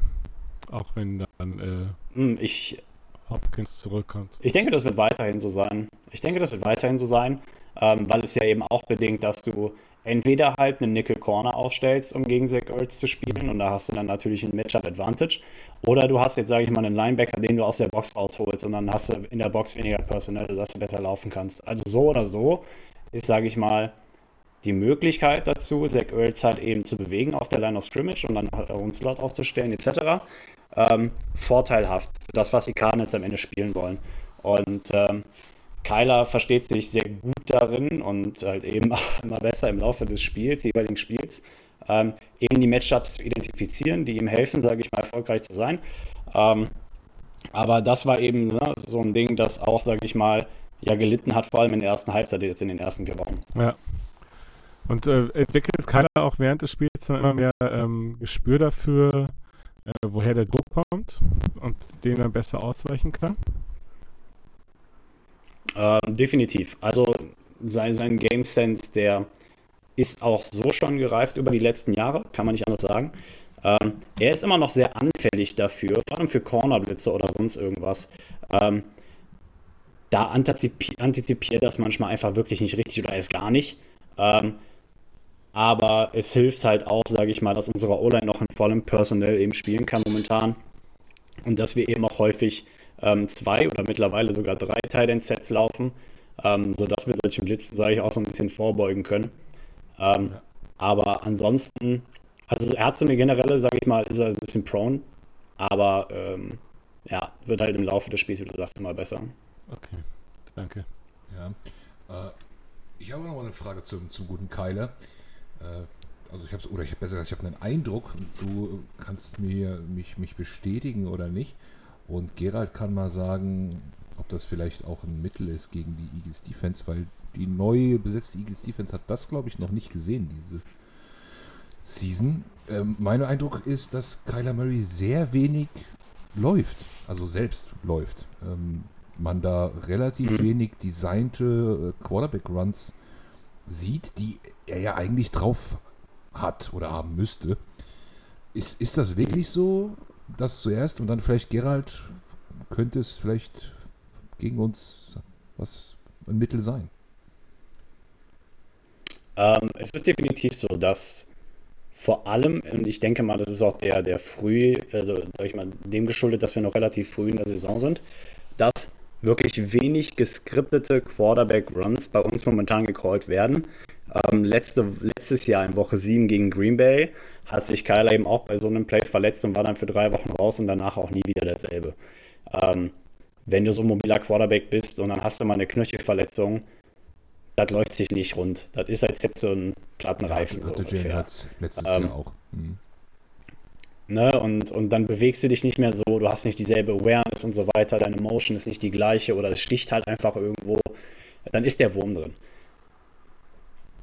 B: Auch wenn dann äh,
C: hm, ich,
B: Hopkins zurückkommt.
C: Ich denke, das wird weiterhin so sein. Ich denke, das wird weiterhin so sein, ähm, weil es ja eben auch bedingt, dass du entweder halt eine Nickel Corner aufstellst, um gegen Zach Ertz zu spielen und da hast du dann natürlich ein Matchup Advantage. Oder du hast jetzt, sage ich mal, einen Linebacker, den du aus der Box rausholst und dann hast du in der Box weniger Personal, dass du besser laufen kannst. Also so oder so ist, sage ich mal, die Möglichkeit dazu, Zach Ertz halt eben zu bewegen auf der Line of Scrimmage und dann einen Slot aufzustellen etc. Ähm, vorteilhaft für das, was die Cardinals am Ende spielen wollen. Und ähm, Kyler versteht sich sehr gut darin und halt eben auch <laughs> immer besser im Laufe des Spiels, jeweiligen Spiels, ähm, eben die Matchups zu identifizieren, die ihm helfen, sage ich mal, erfolgreich zu sein. Ähm, aber das war eben ne, so ein Ding, das auch, sage ich mal, ja gelitten hat, vor allem in der ersten Halbzeit, jetzt in den ersten vier Wochen.
B: Ja. Und äh, entwickelt Kyler auch während des Spiels immer mehr ähm, Gespür dafür, äh, woher der Druck kommt und den dann besser ausweichen kann?
C: Äh, definitiv. Also sein, sein Game Sense, der ist auch so schon gereift über die letzten Jahre, kann man nicht anders sagen. Ähm, er ist immer noch sehr anfällig dafür, vor allem für Cornerblitze oder sonst irgendwas. Ähm, da antizipi antizipiert das manchmal einfach wirklich nicht richtig oder erst gar nicht. Ähm, aber es hilft halt auch, sage ich mal, dass unsere O-Line noch in vollem Personell eben spielen kann momentan. Und dass wir eben auch häufig ähm, zwei oder mittlerweile sogar drei Tight-End-Sets laufen, ähm, sodass wir solchen Blitzen, sage ich, auch so ein bisschen vorbeugen können. Ähm, ja. Aber ansonsten, also eine generelle, sage ich mal, ist er ein bisschen prone, aber ähm, ja, wird halt im Laufe des Spiels, wie du sagst, immer besser.
B: Okay, danke.
A: Ja, äh, ich habe noch mal eine Frage zum, zum guten Keiler. Äh, also ich habe oder ich habe besser gesagt, ich habe einen Eindruck, du kannst mir mich, mich bestätigen oder nicht. Und Gerald kann mal sagen, ob das vielleicht auch ein Mittel ist gegen die Eagles Defense, weil die neu besetzte Eagles Defense hat das, glaube ich, noch nicht gesehen, diese Season. Ähm, mein Eindruck ist, dass Kyler Murray sehr wenig läuft, also selbst läuft. Ähm, man da relativ mhm. wenig designte äh, Quarterback-Runs sieht, die er ja eigentlich drauf hat oder haben müsste. Ist, ist das wirklich so? Das zuerst und dann vielleicht Gerald könnte es vielleicht gegen uns was ein Mittel sein.
C: Ähm, es ist definitiv so, dass vor allem, und ich denke mal, das ist auch der, der früh, also sag ich mal, dem geschuldet, dass wir noch relativ früh in der Saison sind, dass wirklich wenig geskriptete Quarterback-Runs bei uns momentan gecallt werden. Ähm, letzte, letztes Jahr in Woche 7 gegen Green Bay hat sich Kyler eben auch bei so einem Play verletzt und war dann für drei Wochen raus und danach auch nie wieder derselbe. Ähm, wenn du so ein mobiler Quarterback bist und dann hast du mal eine Knöchelverletzung, das läuft sich nicht rund. Das ist, als hättest du einen Plattenreifen. Ja, so ungefähr. letztes ähm, Jahr auch. Mhm. Ne, und, und dann bewegst du dich nicht mehr so, du hast nicht dieselbe Awareness und so weiter, deine Motion ist nicht die gleiche oder es sticht halt einfach irgendwo, dann ist der Wurm drin.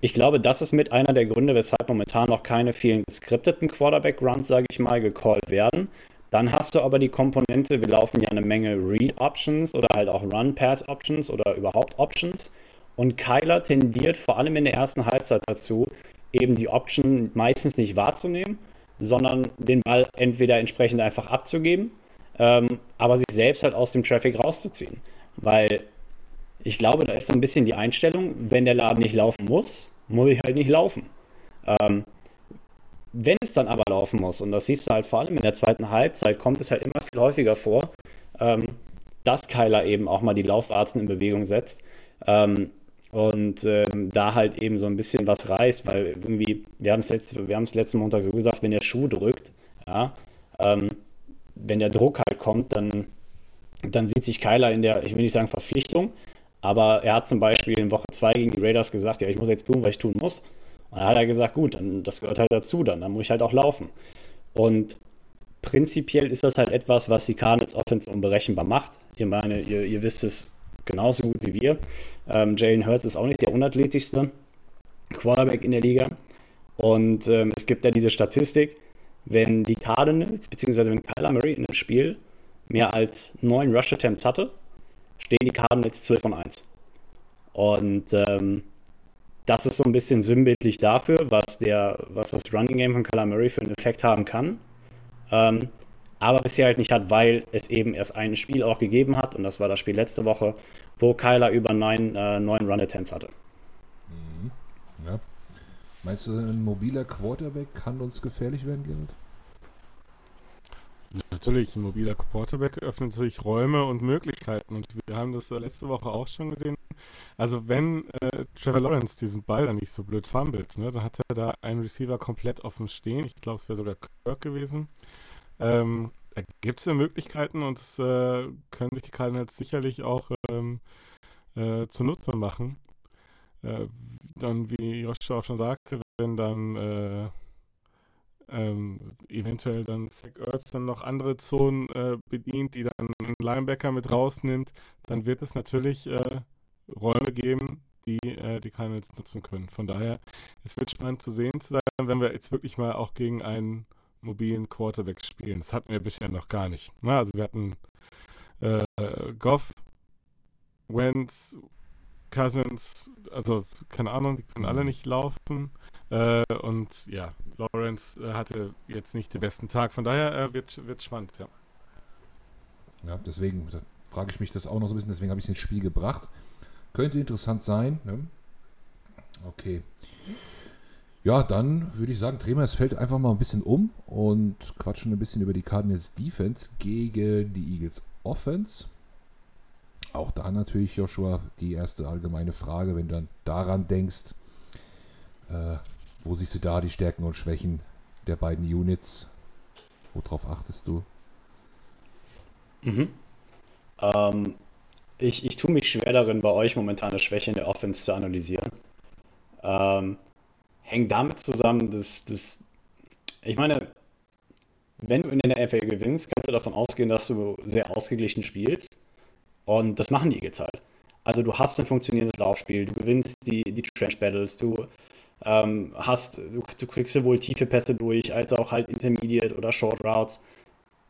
C: Ich glaube, das ist mit einer der Gründe, weshalb momentan noch keine vielen geskripteten Quarterback-Runs, sage ich mal, gecallt werden. Dann hast du aber die Komponente, wir laufen ja eine Menge Read-Options oder halt auch Run-Pass-Options oder überhaupt Options. Und Kyler tendiert vor allem in der ersten Halbzeit dazu, eben die Option meistens nicht wahrzunehmen, sondern den Ball entweder entsprechend einfach abzugeben, ähm, aber sich selbst halt aus dem Traffic rauszuziehen. Weil ich glaube, da ist so ein bisschen die Einstellung, wenn der Laden nicht laufen muss, muss ich halt nicht laufen. Ähm, wenn es dann aber laufen muss, und das siehst du halt vor allem in der zweiten Halbzeit, kommt es halt immer viel häufiger vor, ähm, dass Kyler eben auch mal die Laufarzen in Bewegung setzt ähm, und ähm, da halt eben so ein bisschen was reißt, weil irgendwie, wir haben es letzte, letzten Montag so gesagt, wenn der Schuh drückt, ja, ähm, wenn der Druck halt kommt, dann, dann sieht sich Kyler in der, ich will nicht sagen Verpflichtung, aber er hat zum Beispiel in Woche 2 gegen die Raiders gesagt, ja, ich muss jetzt tun, was ich tun muss. Und dann hat er gesagt, gut, dann, das gehört halt dazu, dann, dann muss ich halt auch laufen. Und prinzipiell ist das halt etwas, was die Cardinals Offense unberechenbar macht. Ihr meine, ihr, ihr wisst es genauso gut wie wir. Ähm, Jalen Hurts ist auch nicht der unathletischste Quarterback in der Liga. Und ähm, es gibt ja diese Statistik, wenn die Cardinals, beziehungsweise wenn Kyler Murray in einem Spiel mehr als neun Rush Attempts hatte, stehen die Cardinals 12 von 1. Und ähm, das ist so ein bisschen sinnbildlich dafür, was, der, was das Running Game von Kyler Murray für einen Effekt haben kann. Ähm, aber bisher halt nicht hat, weil es eben erst ein Spiel auch gegeben hat, und das war das Spiel letzte Woche, wo Kyler über neun, äh, neun Run-Attempts hatte.
A: Mhm. Ja. Meinst du, ein mobiler Quarterback kann uns gefährlich werden, Gerrit?
B: Natürlich, ein mobiler Quarterback öffnet sich Räume und Möglichkeiten. Und wir haben das letzte Woche auch schon gesehen. Also wenn äh, Trevor Lawrence diesen Ball dann nicht so blöd fummelt, ne, dann hat er da einen Receiver komplett offen stehen. Ich glaube, es wäre sogar Kirk gewesen. Ähm, da gibt es ja Möglichkeiten und das äh, können sich die Cardinals sicherlich auch ähm, äh, zunutze machen. Äh, dann, wie Joshua auch schon sagte, wenn dann äh, ähm, eventuell dann Zach Ertz dann noch andere Zonen äh, bedient, die dann einen Linebacker mit rausnimmt, dann wird es natürlich äh, Räume geben, die äh, die Cardinals nutzen können. Von daher, es wird spannend zu sehen zu sein, wenn wir jetzt wirklich mal auch gegen einen mobilen Quarterback spielen. Das hatten wir bisher noch gar nicht. Na, also wir hatten äh, Goff, Wentz, Cousins, also keine Ahnung, die können alle mhm. nicht laufen. Äh, und ja, Lawrence äh, hatte jetzt nicht den besten Tag. Von daher äh, wird es spannend, ja.
A: Ja, deswegen frage ich mich das auch noch so ein bisschen, deswegen habe ich es ins Spiel gebracht. Könnte interessant sein. Ne? Okay. Ja, dann würde ich sagen, drehen wir das Feld einfach mal ein bisschen um und quatschen ein bisschen über die Cardinals Defense gegen die Eagles Offense. Auch da natürlich, Joshua, die erste allgemeine Frage, wenn du dann daran denkst, äh, wo siehst du da die Stärken und Schwächen der beiden Units? Worauf achtest du?
C: Mhm. Ähm, ich, ich tue mich schwer darin, bei euch momentan eine Schwäche in der Offense zu analysieren. Ähm, hängt damit zusammen, dass, dass ich meine, wenn du in der NFL gewinnst, kannst du davon ausgehen, dass du sehr ausgeglichen spielst. Und das machen die Eagles halt. Also du hast ein funktionierendes Laufspiel, du gewinnst die, die Trench Battles, du ähm, hast, du, du, kriegst sowohl tiefe Pässe durch, als auch halt Intermediate oder Short Routes.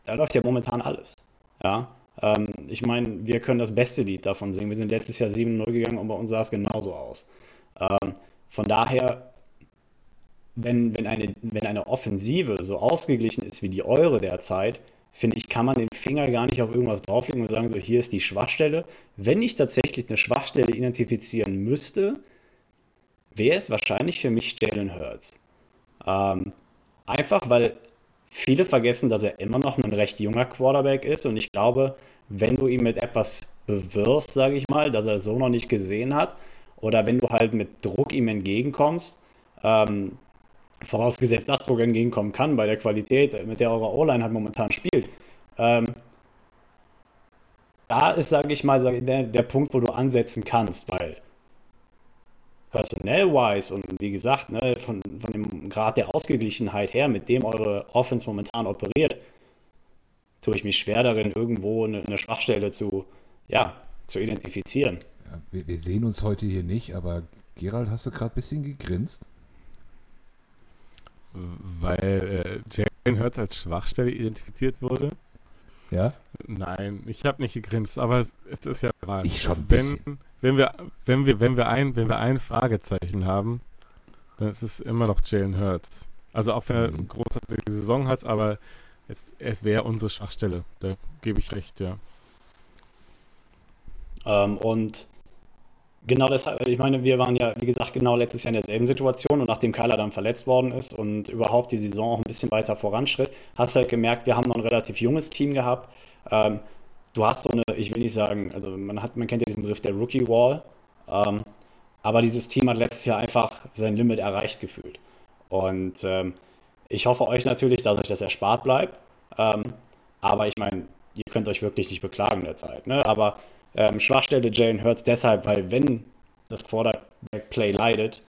C: Da läuft ja momentan alles. Ja. Ähm, ich meine, wir können das beste Lied davon singen. Wir sind letztes Jahr 7-0 gegangen und bei uns sah es genauso aus. Ähm, von daher, wenn, wenn, eine, wenn eine Offensive so ausgeglichen ist wie die eure derzeit, finde ich, kann man den Finger gar nicht auf irgendwas drauflegen und sagen, so hier ist die Schwachstelle. Wenn ich tatsächlich eine Schwachstelle identifizieren müsste, wäre es wahrscheinlich für mich Jalen Hurts. Ähm, einfach weil viele vergessen, dass er immer noch ein recht junger Quarterback ist und ich glaube, wenn du ihn mit etwas bewirfst, sage ich mal, dass er so noch nicht gesehen hat, oder wenn du halt mit Druck ihm entgegenkommst, ähm, vorausgesetzt, dass Druck entgegenkommen kann bei der Qualität, mit der eure O-Line halt momentan spielt, ähm, da ist, sage ich mal, der, der Punkt, wo du ansetzen kannst, weil personell-wise und wie gesagt, ne, von, von dem Grad der Ausgeglichenheit her, mit dem eure Offense momentan operiert, tue ich mich schwer darin, irgendwo eine, eine Schwachstelle zu, ja, zu identifizieren.
A: Ja, wir, wir, sehen uns heute hier nicht, aber Gerald, hast du gerade ein bisschen gegrinst?
B: Weil äh, Jane Hurts als Schwachstelle identifiziert wurde.
A: Ja?
B: Nein, ich habe nicht gegrinst, aber es, es ist ja
A: wahr. Ich schon ein bisschen.
B: Wenn, wenn wir, wenn wir, wenn wir ein, wenn wir ein Fragezeichen haben, dann ist es immer noch Jalen Hurts. Also auch wenn er eine großartige Saison hat, aber es, es wäre unsere Schwachstelle. Da gebe ich recht, ja.
C: Ähm, und genau deshalb, ich meine, wir waren ja, wie gesagt, genau letztes Jahr in derselben Situation und nachdem Kyler dann verletzt worden ist und überhaupt die Saison auch ein bisschen weiter voranschritt, hast du halt gemerkt, wir haben noch ein relativ junges Team gehabt. Ähm, du hast so eine, ich will nicht sagen, also man hat, man kennt ja diesen Begriff der Rookie Wall, ähm, aber dieses Team hat letztes Jahr einfach sein Limit erreicht gefühlt. Und ähm, ich hoffe euch natürlich, dass euch das erspart bleibt. Ähm, aber ich meine, ihr könnt euch wirklich nicht beklagen derzeit. Ne? Aber ähm, Schwachstelle Jalen Hurts deshalb, weil wenn das Quarterback-Play leidet,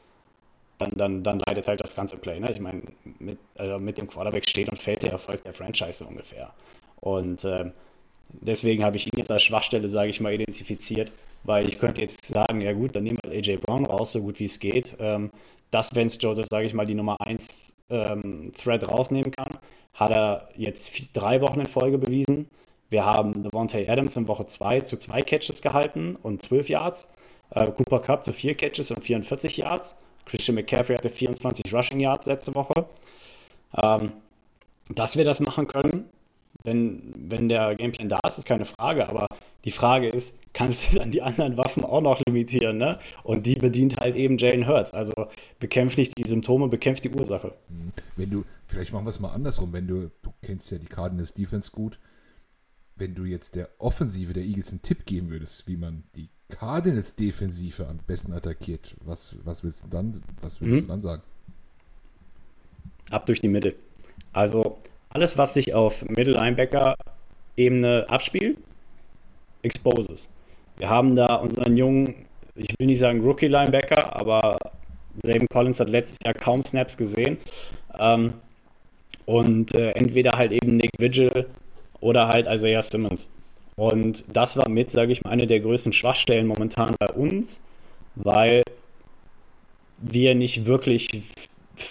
C: dann, dann, dann leidet halt das ganze Play. Ne? Ich meine, mit, also mit dem Quarterback steht und fällt der Erfolg der Franchise ungefähr. Und ähm, deswegen habe ich ihn jetzt als Schwachstelle, sage ich mal, identifiziert, weil ich könnte jetzt sagen, ja gut, dann nehmen wir AJ Brown raus, so gut wie es geht. Ähm, dass Vance Joseph, sage ich mal, die Nummer 1 ähm, Thread rausnehmen kann, hat er jetzt drei Wochen in Folge bewiesen. Wir haben Devontae Adams in Woche 2 zu zwei Catches gehalten und 12 Yards. Äh, Cooper Cup zu vier Catches und 44 Yards. Christian McCaffrey hatte 24 Rushing Yards letzte Woche. Ähm, dass wir das machen können, wenn, wenn der Gameplan da ist, ist keine Frage. Aber die Frage ist, kannst du dann die anderen Waffen auch noch limitieren? Ne? Und die bedient halt eben Jalen Hurts. Also bekämpft nicht die Symptome, bekämpft die Ursache.
A: Wenn du, vielleicht machen wir es mal andersrum, wenn du, du kennst ja die Cardinals Defense gut, wenn du jetzt der Offensive der Eagles einen Tipp geben würdest, wie man die Cardinals Defensive am besten attackiert, was, was willst du dann, was würdest mhm. du dann sagen?
C: Ab durch die Mitte. Also alles, was sich auf Middle-Linebacker-Ebene abspielt, exposes. Wir haben da unseren jungen, ich will nicht sagen Rookie-Linebacker, aber Raven Collins hat letztes Jahr kaum Snaps gesehen. Ähm, und äh, entweder halt eben Nick Vigil oder halt Isaiah Simmons. Und das war mit, sage ich mal, eine der größten Schwachstellen momentan bei uns, weil wir nicht wirklich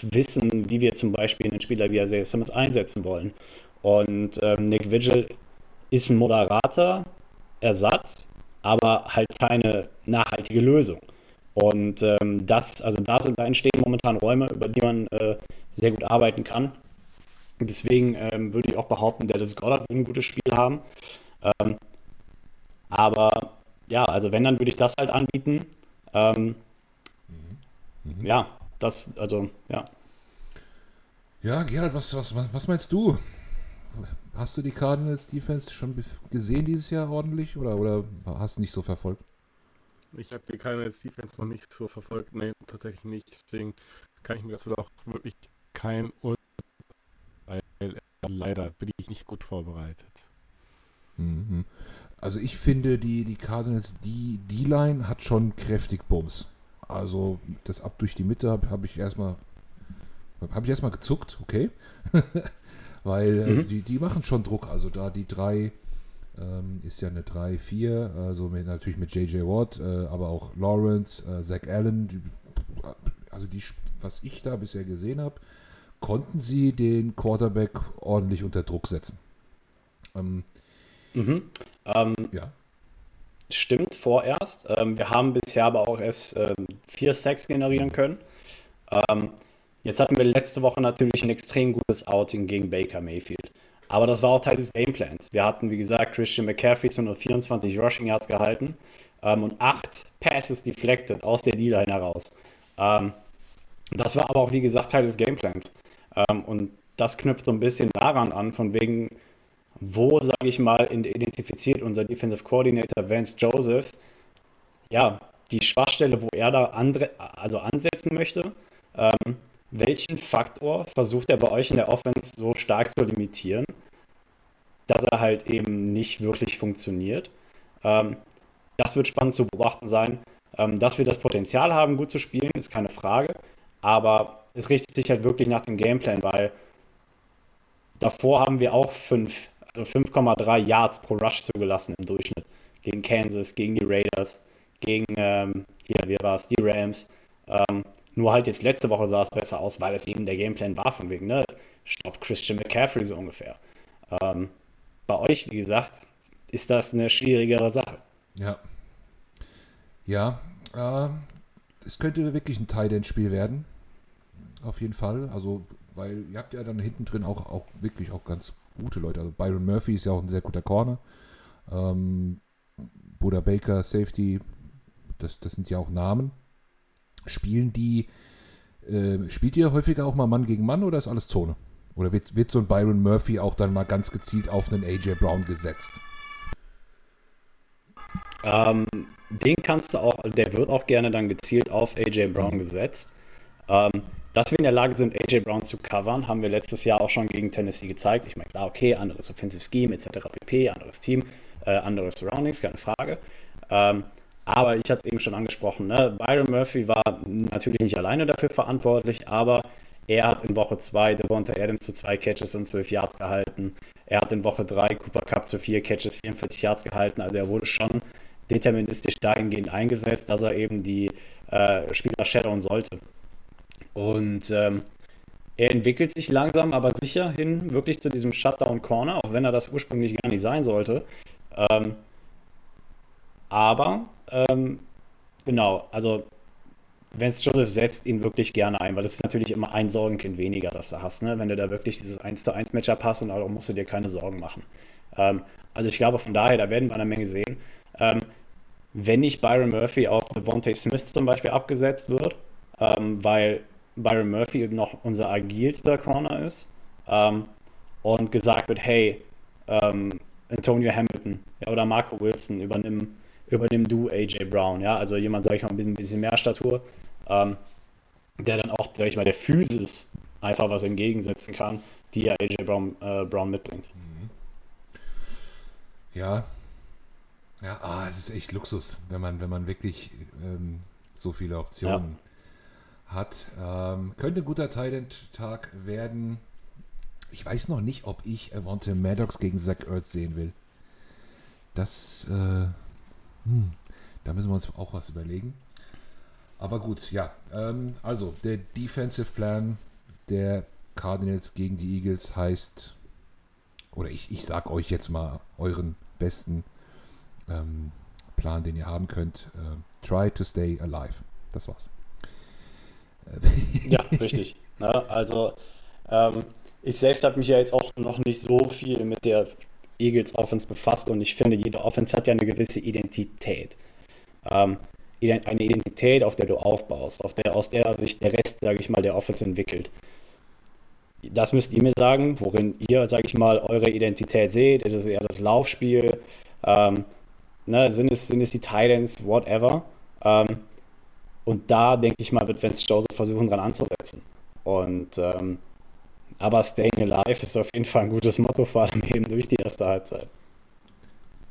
C: wissen, wie wir zum Beispiel einen Spieler wie Isaiah Simmons einsetzen wollen. Und ähm, Nick Vigil ist ein moderater Ersatz, aber halt keine nachhaltige Lösung. Und ähm, das, also da, sind, da entstehen momentan Räume, über die man äh, sehr gut arbeiten kann. Und deswegen ähm, würde ich auch behaupten, Dallas Goddard wird ein gutes Spiel haben. Ähm, aber ja, also wenn, dann würde ich das halt anbieten. Ähm, mhm. Mhm. Ja, das, also, ja.
A: Ja, Gerald, was, was, was meinst du? Hast du die Cardinals Defense schon gesehen dieses Jahr ordentlich oder, oder hast du nicht so verfolgt?
B: Ich habe die Cardinals Defense noch nicht so verfolgt. Nee, tatsächlich nicht. Deswegen kann ich mir dazu auch wirklich kein Urteil. Leider bin ich nicht gut vorbereitet.
A: Mhm. Also ich finde, die, die Cardinals D-Line hat schon kräftig Bums. Also das ab durch die Mitte habe hab ich erstmal habe ich erstmal gezuckt, okay. <laughs> Weil äh, mhm. die, die machen schon Druck. Also da die drei ähm, ist ja eine 3-4, also mit, natürlich mit JJ Watt, äh, aber auch Lawrence, äh, Zach Allen, die, also die, was ich da bisher gesehen habe, konnten sie den Quarterback ordentlich unter Druck setzen.
C: Ähm, mhm. ähm, ja. Stimmt, vorerst. Ähm, wir haben bisher aber auch erst ähm, vier Sacks generieren können. Ähm, jetzt hatten wir letzte Woche natürlich ein extrem gutes Outing gegen Baker Mayfield. Aber das war auch Teil des Gameplans. Wir hatten, wie gesagt, Christian McCaffrey zu nur 24 Rushing Yards gehalten ähm, und acht Passes deflected aus der D-Line heraus. Das war aber auch, wie gesagt, Teil des Gameplans. Ähm, und das knüpft so ein bisschen daran an, von wegen, wo, sage ich mal, identifiziert unser Defensive Coordinator Vance Joseph, ja, die Schwachstelle, wo er da andre, also ansetzen möchte. Ähm, welchen Faktor versucht er bei euch in der Offense so stark zu limitieren, dass er halt eben nicht wirklich funktioniert? Ähm, das wird spannend zu beobachten sein. Ähm, dass wir das Potenzial haben, gut zu spielen, ist keine Frage. Aber es richtet sich halt wirklich nach dem Gameplan, weil davor haben wir auch fünf also 5,3 Yards pro Rush zugelassen im Durchschnitt. Gegen Kansas, gegen die Raiders, gegen, ähm, hier, wie war es, die Rams. Ähm, nur halt jetzt letzte Woche sah es besser aus, weil es eben der Gameplan war von wegen, ne? Stopp Christian McCaffrey so ungefähr. Ähm, bei euch, wie gesagt, ist das eine schwierigere Sache.
A: Ja. Ja, äh, es könnte wirklich ein Tight-End-Spiel werden. Auf jeden Fall. Also, weil ihr habt ja dann hinten drin auch, auch wirklich auch ganz gute Leute. Also Byron Murphy ist ja auch ein sehr guter Corner. Ähm, Buda Baker, Safety, das, das sind ja auch Namen. Spielen die, äh, spielt ihr häufiger auch mal Mann gegen Mann oder ist alles Zone? Oder wird, wird so ein Byron Murphy auch dann mal ganz gezielt auf einen AJ Brown gesetzt?
C: Ähm, den kannst du auch, der wird auch gerne dann gezielt auf AJ Brown gesetzt. Ähm, dass wir in der Lage sind, AJ Brown zu covern, haben wir letztes Jahr auch schon gegen Tennessee gezeigt. Ich meine, klar, okay, anderes Offensive Scheme etc. pp, anderes Team, äh, andere Surroundings, keine Frage. Ähm, aber ich hatte es eben schon angesprochen, ne? Byron Murphy war natürlich nicht alleine dafür verantwortlich, aber er hat in Woche 2 Devonta Adams zu zwei Catches und 12 Yards gehalten. Er hat in Woche 3 Cooper Cup zu vier Catches, 44 Yards gehalten. Also er wurde schon deterministisch dahingehend eingesetzt, dass er eben die äh, Spieler shadowen sollte. Und ähm, er entwickelt sich langsam, aber sicher hin wirklich zu diesem Shutdown-Corner, auch wenn er das ursprünglich gar nicht sein sollte. Ähm, aber, ähm, genau, also Vance Joseph setzt ihn wirklich gerne ein, weil das ist natürlich immer ein Sorgenkind weniger, das du hast, ne? wenn du da wirklich dieses 1 zu 1 Matchup hast und darum musst du dir keine Sorgen machen. Ähm, also ich glaube von daher, da werden wir eine Menge sehen. Ähm, wenn nicht Byron Murphy auf Devontae Smith zum Beispiel abgesetzt wird, ähm, weil Byron Murphy noch unser agilster Corner ist ähm, und gesagt wird, hey, ähm, Antonio Hamilton ja, oder Marco Wilson übernimm, übernimm du AJ Brown, ja, also jemand, sag ich mal, mit ein bisschen mehr Statur, ähm, der dann auch, sag ich mal, der Physis einfach was entgegensetzen kann, die ja AJ Brown, äh, Brown mitbringt. Mhm.
A: Ja, ja, ah, es ist echt Luxus, wenn man, wenn man wirklich ähm, so viele Optionen hat. Ähm, könnte ein guter Thailand-Tag werden. Ich weiß noch nicht, ob ich Avante Maddox gegen Zach Ertz sehen will. Das, äh, hm, da müssen wir uns auch was überlegen. Aber gut, ja. Ähm, also, der Defensive Plan der Cardinals gegen die Eagles heißt, oder ich, ich sag euch jetzt mal euren besten ähm, Plan, den ihr haben könnt. Äh, try to stay alive. Das war's. <laughs>
C: Ja, richtig. Na, also ähm, ich selbst habe mich ja jetzt auch noch nicht so viel mit der Eagles Offense befasst und ich finde, jede Offense hat ja eine gewisse Identität. Ähm, eine Identität, auf der du aufbaust, auf der, aus der sich der Rest, sage ich mal, der Offense entwickelt. Das müsst ihr mir sagen, worin ihr, sage ich mal, eure Identität seht. Ist es eher das Laufspiel? Ähm, ne, sind, es, sind es die Titans, whatever? Ähm, und da, denke ich mal, wird Vance Joseph versuchen, dran anzusetzen. Und ähm, aber Staying Alive ist auf jeden Fall ein gutes Motto, vor allem eben durch die erste Halbzeit.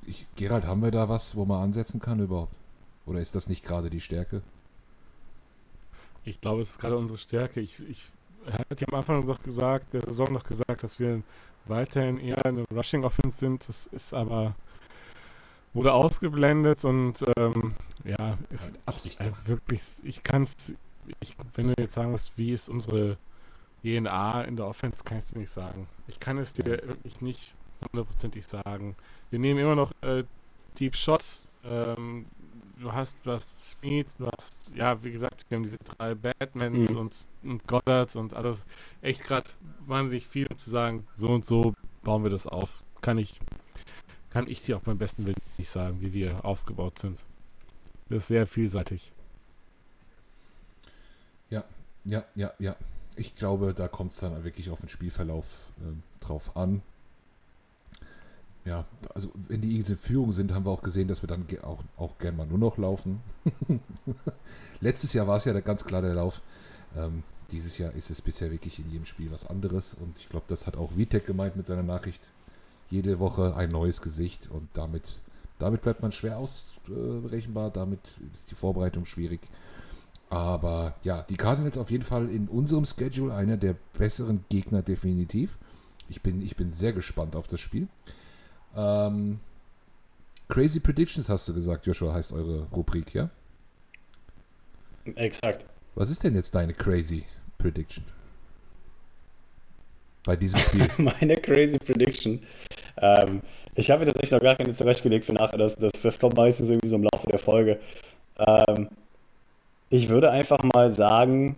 A: Ich, Gerald, haben wir da was, wo man ansetzen kann überhaupt? Oder ist das nicht gerade die Stärke?
B: Ich glaube, es ist gerade unsere Stärke. Ich, ich hatte ja am Anfang noch gesagt, der Saison noch gesagt, dass wir weiterhin eher eine Rushing Offense sind. Das ist aber wurde ausgeblendet und ähm, ja, ist
A: Absicht.
B: Äh, wirklich, ich kann es, wenn du jetzt sagen musst, wie ist unsere DNA in der Offense, kann ich es nicht sagen. Ich kann es dir wirklich nicht hundertprozentig sagen. Wir nehmen immer noch äh, Deep Shots. Ähm, du hast, hast Speed, du hast, ja, wie gesagt, wir haben diese drei Batmans mhm. und, und Goddard und alles. Echt gerade wahnsinnig viel, um zu sagen, so und so bauen wir das auf. Kann ich kann ich dir auch beim besten Willen nicht sagen, wie wir aufgebaut sind. Das ist sehr vielseitig.
A: Ja, ja, ja, ja. Ich glaube, da kommt es dann wirklich auf den Spielverlauf äh, drauf an. Ja, also wenn die Eagles in Führung sind, haben wir auch gesehen, dass wir dann auch, auch gern mal nur noch laufen. <laughs> Letztes Jahr war es ja ganz klar der Lauf. Ähm, dieses Jahr ist es bisher wirklich in jedem Spiel was anderes und ich glaube, das hat auch Vitek gemeint mit seiner Nachricht jede Woche ein neues Gesicht und damit, damit bleibt man schwer ausberechenbar, damit ist die Vorbereitung schwierig. Aber ja, die Cardinals auf jeden Fall in unserem Schedule einer der besseren Gegner definitiv. Ich bin, ich bin sehr gespannt auf das Spiel. Ähm, Crazy Predictions hast du gesagt, Joshua, heißt eure Rubrik, ja?
C: Exakt.
A: Was ist denn jetzt deine Crazy Prediction? bei diesem Spiel? <laughs>
C: Meine crazy Prediction. Ähm, ich habe mir tatsächlich noch gar keine zurechtgelegt für nachher. Das, das, das kommt meistens irgendwie so im Laufe der Folge. Ähm, ich würde einfach mal sagen.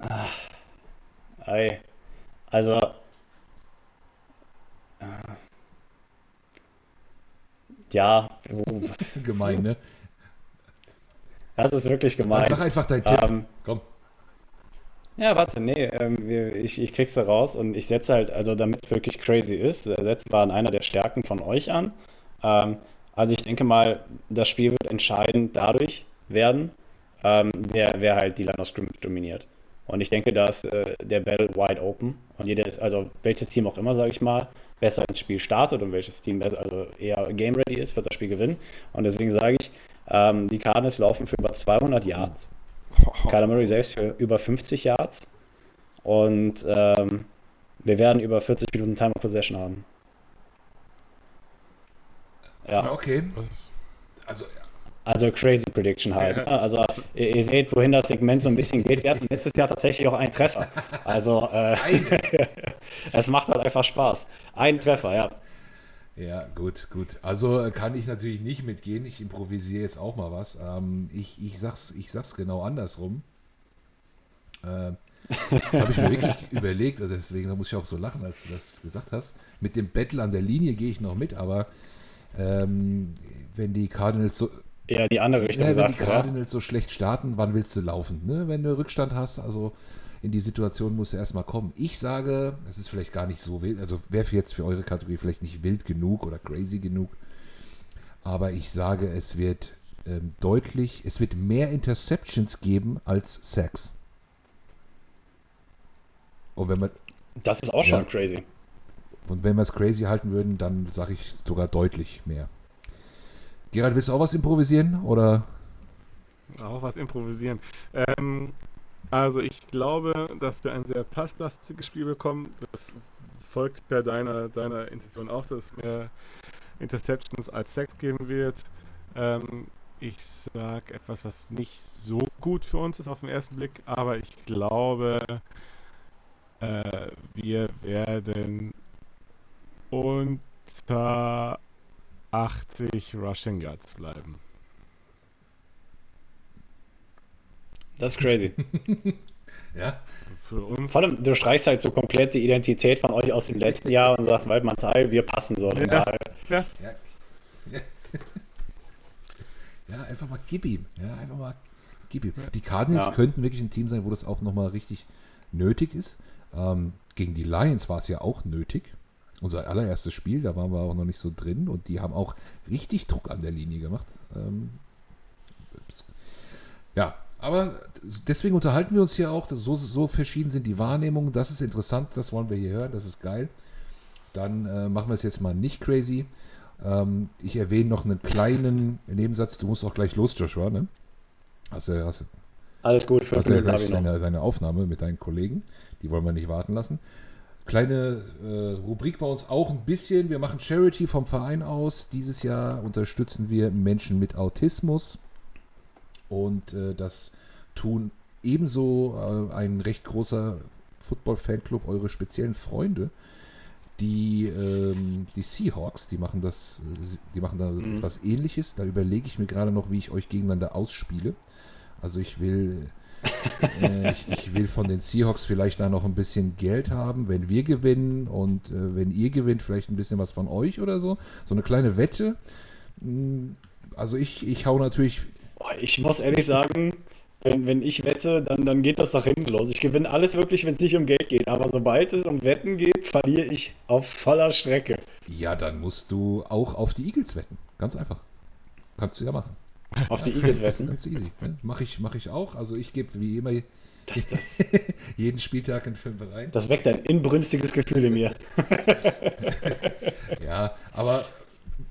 C: Ach, ey, also. Äh, ja.
A: gemein, ne?
C: Das ist wirklich gemein. Dann
A: sag einfach dein Tipp. Ähm, Komm.
C: Ja, warte, nee, ähm, ich, ich krieg's da raus und ich setze halt, also damit wirklich crazy ist, setzen wir an einer der Stärken von euch an. Ähm, also ich denke mal, das Spiel wird entscheidend dadurch werden, ähm, wer, wer halt die Line of Scrimmage dominiert. Und ich denke, da ist äh, der Battle wide open und jeder ist, also welches Team auch immer, sage ich mal, besser ins Spiel startet und welches Team also eher game ready ist, wird das Spiel gewinnen. Und deswegen sage ich, Ähm, die Cardinals laufen für über 200 Yards. Kyler Murray selbst für über 50 Yards. Und ähm, wir werden über 40 Minuten Time of Possession haben.
A: Ja. Okay.
C: Also, also crazy Prediction halt. Ja. Ne? Also ihr, ihr, seht, wohin das Segment so ein bisschen geht. Wir hatten letztes Jahr tatsächlich auch einen Treffer. Also äh, <laughs> es macht halt einfach Spaß. Ein Treffer, ja.
A: Ja, gut, gut. Also äh, kann ich natürlich nicht mitgehen. Ich improvisiere jetzt auch mal was. Ähm, ich, ich, sag's, ich sag's genau andersrum. Ähm, das habe ich mir wirklich <laughs> überlegt, also deswegen muss ich auch so lachen, als du das gesagt hast. Mit dem Battle an der Linie gehe ich noch mit, aber ähm, wenn die Cardinals so.
C: Ja, die andere Richtung.
A: Ja, wenn die Cardinals ja? so schlecht starten, wann willst du laufen? Ne? Wenn du Rückstand hast, also in die Situation musst du erstmal kommen. Ich sage, es ist vielleicht gar nicht so wild, also wäre jetzt für eure Kategorie vielleicht nicht wild genug oder crazy genug, aber ich sage, es wird ähm, deutlich, es wird mehr Interceptions geben als Sacks. Und wenn man.
C: Das ist auch schon ja, crazy.
A: Und wenn wir es crazy halten würden, dann sage ich sogar deutlich mehr. Gerald, willst du auch was improvisieren? Oder?
B: Auch was improvisieren. Ähm, also ich glaube, dass wir ein sehr passlastiges Spiel bekommen. Das folgt ja deiner, deiner Intention auch, dass es mehr Interceptions als Sex geben wird. Ähm, ich sage etwas, was nicht so gut für uns ist auf den ersten Blick, aber ich glaube, äh, wir werden unter 80 Rushing Yards bleiben.
C: Das ist crazy. <laughs>
A: ja.
C: Für uns. Vor allem, du streichst halt so komplett die Identität von euch aus dem letzten Jahr und sagst, weil man Teil, wir passen so. Ja.
A: Ja. ja. <laughs> ja. einfach mal gib ihm. Ja, einfach mal gib ihm. Die Cardinals ja. könnten wirklich ein Team sein, wo das auch nochmal richtig nötig ist. Ähm, gegen die Lions war es ja auch nötig. Unser allererstes Spiel, da waren wir auch noch nicht so drin und die haben auch richtig Druck an der Linie gemacht. Ähm, ja, aber deswegen unterhalten wir uns hier auch. So, so verschieden sind die Wahrnehmungen. Das ist interessant, das wollen wir hier hören, das ist geil. Dann äh, machen wir es jetzt mal nicht crazy. Ähm, ich erwähne noch einen kleinen Nebensatz. Du musst auch gleich los, Joshua. Ne? Hast du, hast,
C: Alles gut, für
A: hast ja gleich deine, deine Aufnahme mit deinen Kollegen. Die wollen wir nicht warten lassen. Kleine äh, Rubrik bei uns auch ein bisschen. Wir machen Charity vom Verein aus. Dieses Jahr unterstützen wir Menschen mit Autismus. Und äh, das tun ebenso äh, ein recht großer Football-Fanclub, eure speziellen Freunde. Die, ähm, die Seahawks, die machen das, die machen da mhm. etwas ähnliches. Da überlege ich mir gerade noch, wie ich euch gegeneinander ausspiele. Also ich will äh, <laughs> ich, ich, will von den Seahawks vielleicht da noch ein bisschen Geld haben, wenn wir gewinnen und äh, wenn ihr gewinnt, vielleicht ein bisschen was von euch oder so. So eine kleine Wette. Hm, also ich, ich hau natürlich.
C: Ich muss ehrlich sagen, wenn, wenn ich wette, dann, dann geht das nach hinten los. Ich gewinne alles wirklich, wenn es nicht um Geld geht. Aber sobald es um Wetten geht, verliere ich auf voller Strecke.
A: Ja, dann musst du auch auf die Eagles wetten. Ganz einfach. Kannst du ja machen.
C: Auf die Eagles <laughs> wetten?
A: Ganz easy. Ne? Mache ich, mach ich auch. Also ich gebe wie immer das, das, <laughs> jeden Spieltag in Fünf rein.
C: Das weckt ein inbrünstiges Gefühl in mir. <laughs>
A: ja, aber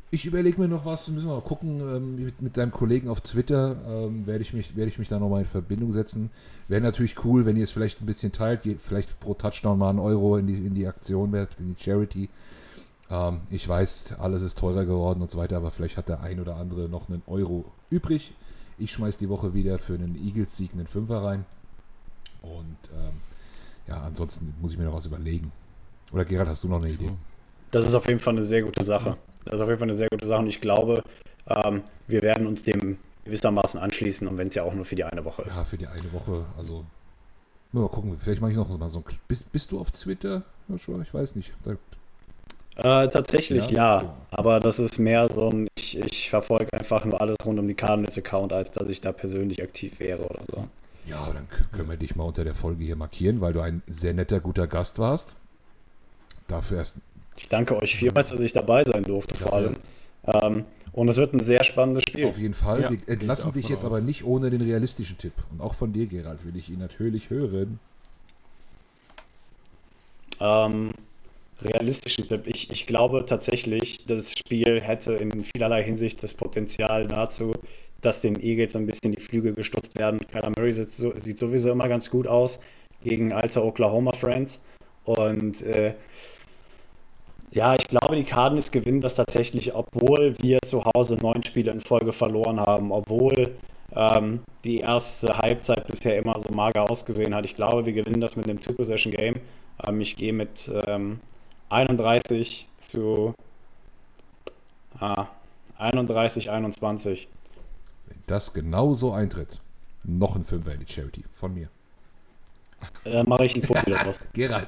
A: ich überlege mir noch was, müssen wir mal gucken, ähm, mit, mit deinem Kollegen auf Twitter ähm, werde ich, mich, werd ich mich da nochmal in Verbindung setzen. Wäre natürlich cool, wenn ihr es vielleicht ein bisschen teilt, vielleicht pro Touchdown mal einen Euro in die, in die Aktion werft, in die Charity. Ähm, ich weiß, alles ist teurer geworden und so weiter, aber vielleicht hat der ein oder andere noch einen Euro übrig. Ich schmeiß die Woche wieder für einen Eagles-Sieg einen Fünfer rein. Und ähm, ja, ansonsten muss ich mir noch was überlegen. Oder Gerald, hast du noch eine Idee?
C: Das ist auf jeden Fall eine sehr gute Sache. Das ist auf jeden Fall eine sehr gute Sache und ich glaube, ähm, wir werden uns dem gewissermaßen anschließen und wenn es ja auch nur für die eine Woche ist.
A: Ja, für die eine Woche. Also, mal gucken, vielleicht mache ich noch mal so ein. Bist, bist du auf Twitter, Joshua? Ich weiß nicht.
C: Äh, tatsächlich ja. ja. aber das ist mehr so ein, ich, ich verfolge einfach nur alles rund um die Cardinals-Account, als dass ich da persönlich aktiv wäre oder so.
A: Ja, dann können wir dich mal unter der Folge hier markieren, weil du ein sehr netter, guter Gast warst. Dafür erst.
C: Ich danke euch vielmals, dass ich dabei sein durfte, vor allem. Ähm, und es wird ein sehr spannendes Spiel.
A: Auf jeden Fall. Ja, wir entlassen dich jetzt aus. aber nicht ohne den realistischen Tipp. Und auch von dir, Gerald, will ich ihn natürlich hören.
C: Ähm, realistischen Tipp. Ich, ich glaube tatsächlich, das Spiel hätte in vielerlei Hinsicht das Potenzial, nahezu dass den Eagles ein bisschen die Flügel gestutzt werden. Kyler Murray sieht, so, sieht sowieso immer ganz gut aus gegen alte Oklahoma Friends. Und äh, ja, ich glaube, die Cardinals gewinnen das tatsächlich, obwohl wir zu Hause neun Spiele in Folge verloren haben, obwohl ähm, die erste Halbzeit bisher immer so mager ausgesehen hat. Ich glaube, wir gewinnen das mit einem Two-Possession-Game. Ähm, ich gehe mit ähm, 31 zu ah, 31, 21.
A: Wenn das genauso eintritt, noch ein Fünfer in die Charity von mir.
C: Äh, mache ich ein Fuffi <laughs> draus.
A: Gerald.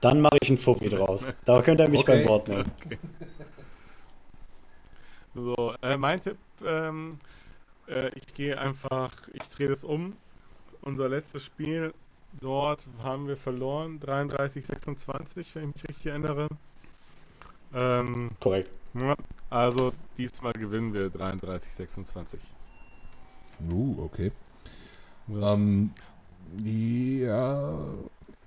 C: Dann mache ich ein Fuffi draus. Da könnt ihr mich
A: Okay.
C: beim Wort nehmen.
B: So, äh, mein Tipp, ähm, äh, ich gehe einfach, ich drehe das um. Unser letztes Spiel, dort haben wir verloren, 33, 26, wenn ich mich richtig erinnere. Ähm,
C: Korrekt.
B: ja, also diesmal gewinnen wir 33, 26.
A: Uh, okay.
B: Ja.
A: Ähm, ja,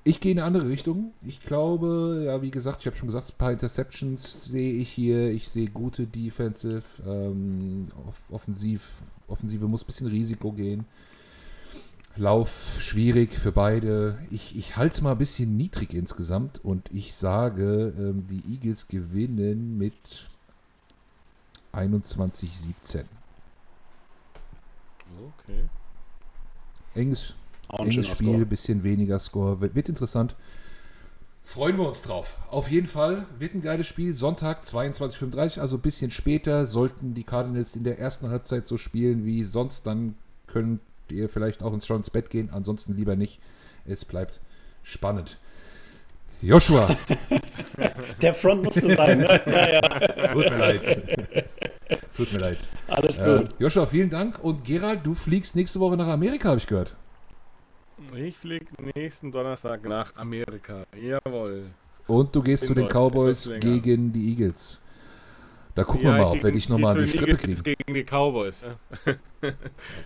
A: ich gehe in eine andere Richtung. Ich glaube, ja, wie gesagt, ich habe schon gesagt, ein paar Interceptions sehe ich hier. Ich sehe gute Defensive. Ähm, off offensiv, Offensive muss ein bisschen Risiko gehen. Lauf schwierig für beide. Ich, ich halte es mal ein bisschen niedrig insgesamt und ich sage, ähm, die Eagles gewinnen mit 21-17.
B: Okay.
A: Enges
C: Auch ein
A: Enges Spiel,
C: Score.
A: bisschen weniger Score. Wird, wird interessant. Freuen wir uns drauf. Auf jeden Fall wird ein geiles Spiel. Sonntag 22.35 also ein bisschen später. Sollten die Cardinals in der ersten Halbzeit so spielen wie sonst, dann könnt ihr vielleicht auch ins, schon ins Bett gehen. Ansonsten lieber nicht. Es bleibt spannend. Joshua, <laughs>
C: Der Front musste sein, ne? Ja, ja.
A: tut mir leid. tut mir leid.
C: Alles
A: Äh,
C: gut.
A: Joshua, vielen Dank. Und Gerald, du fliegst nächste Woche nach Amerika, habe ich gehört.
B: Ich fliege nächsten Donnerstag nach Amerika. Jawohl.
A: Und du gehst
B: In
A: zu den Cowboys gegen die Eagles. Da gucken wir mal, ob wir dich nochmal an die Strippe kriegen.
B: Gegen die Cowboys. Ja,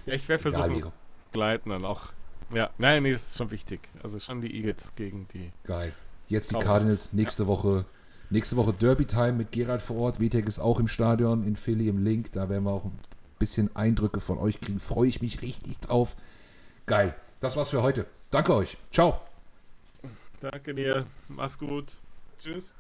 B: ja ich werde versuchen,
A: Egal,
B: gleiten dann auch. Ja, nein, nee, das ist schon wichtig. Also schon die Eagles gegen die.
A: Geil. Jetzt die
B: Cowboys.
A: Cardinals nächste Woche. Nächste Woche Derby Time mit Gerald vor Ort. Vitek ist auch im Stadion in Philly im Link. Da werden wir auch ein bisschen Eindrücke von euch kriegen. Freue ich mich richtig drauf. Geil. Das war's für heute. Danke euch. Ciao.
B: Danke dir. Mach's gut. Tschüss.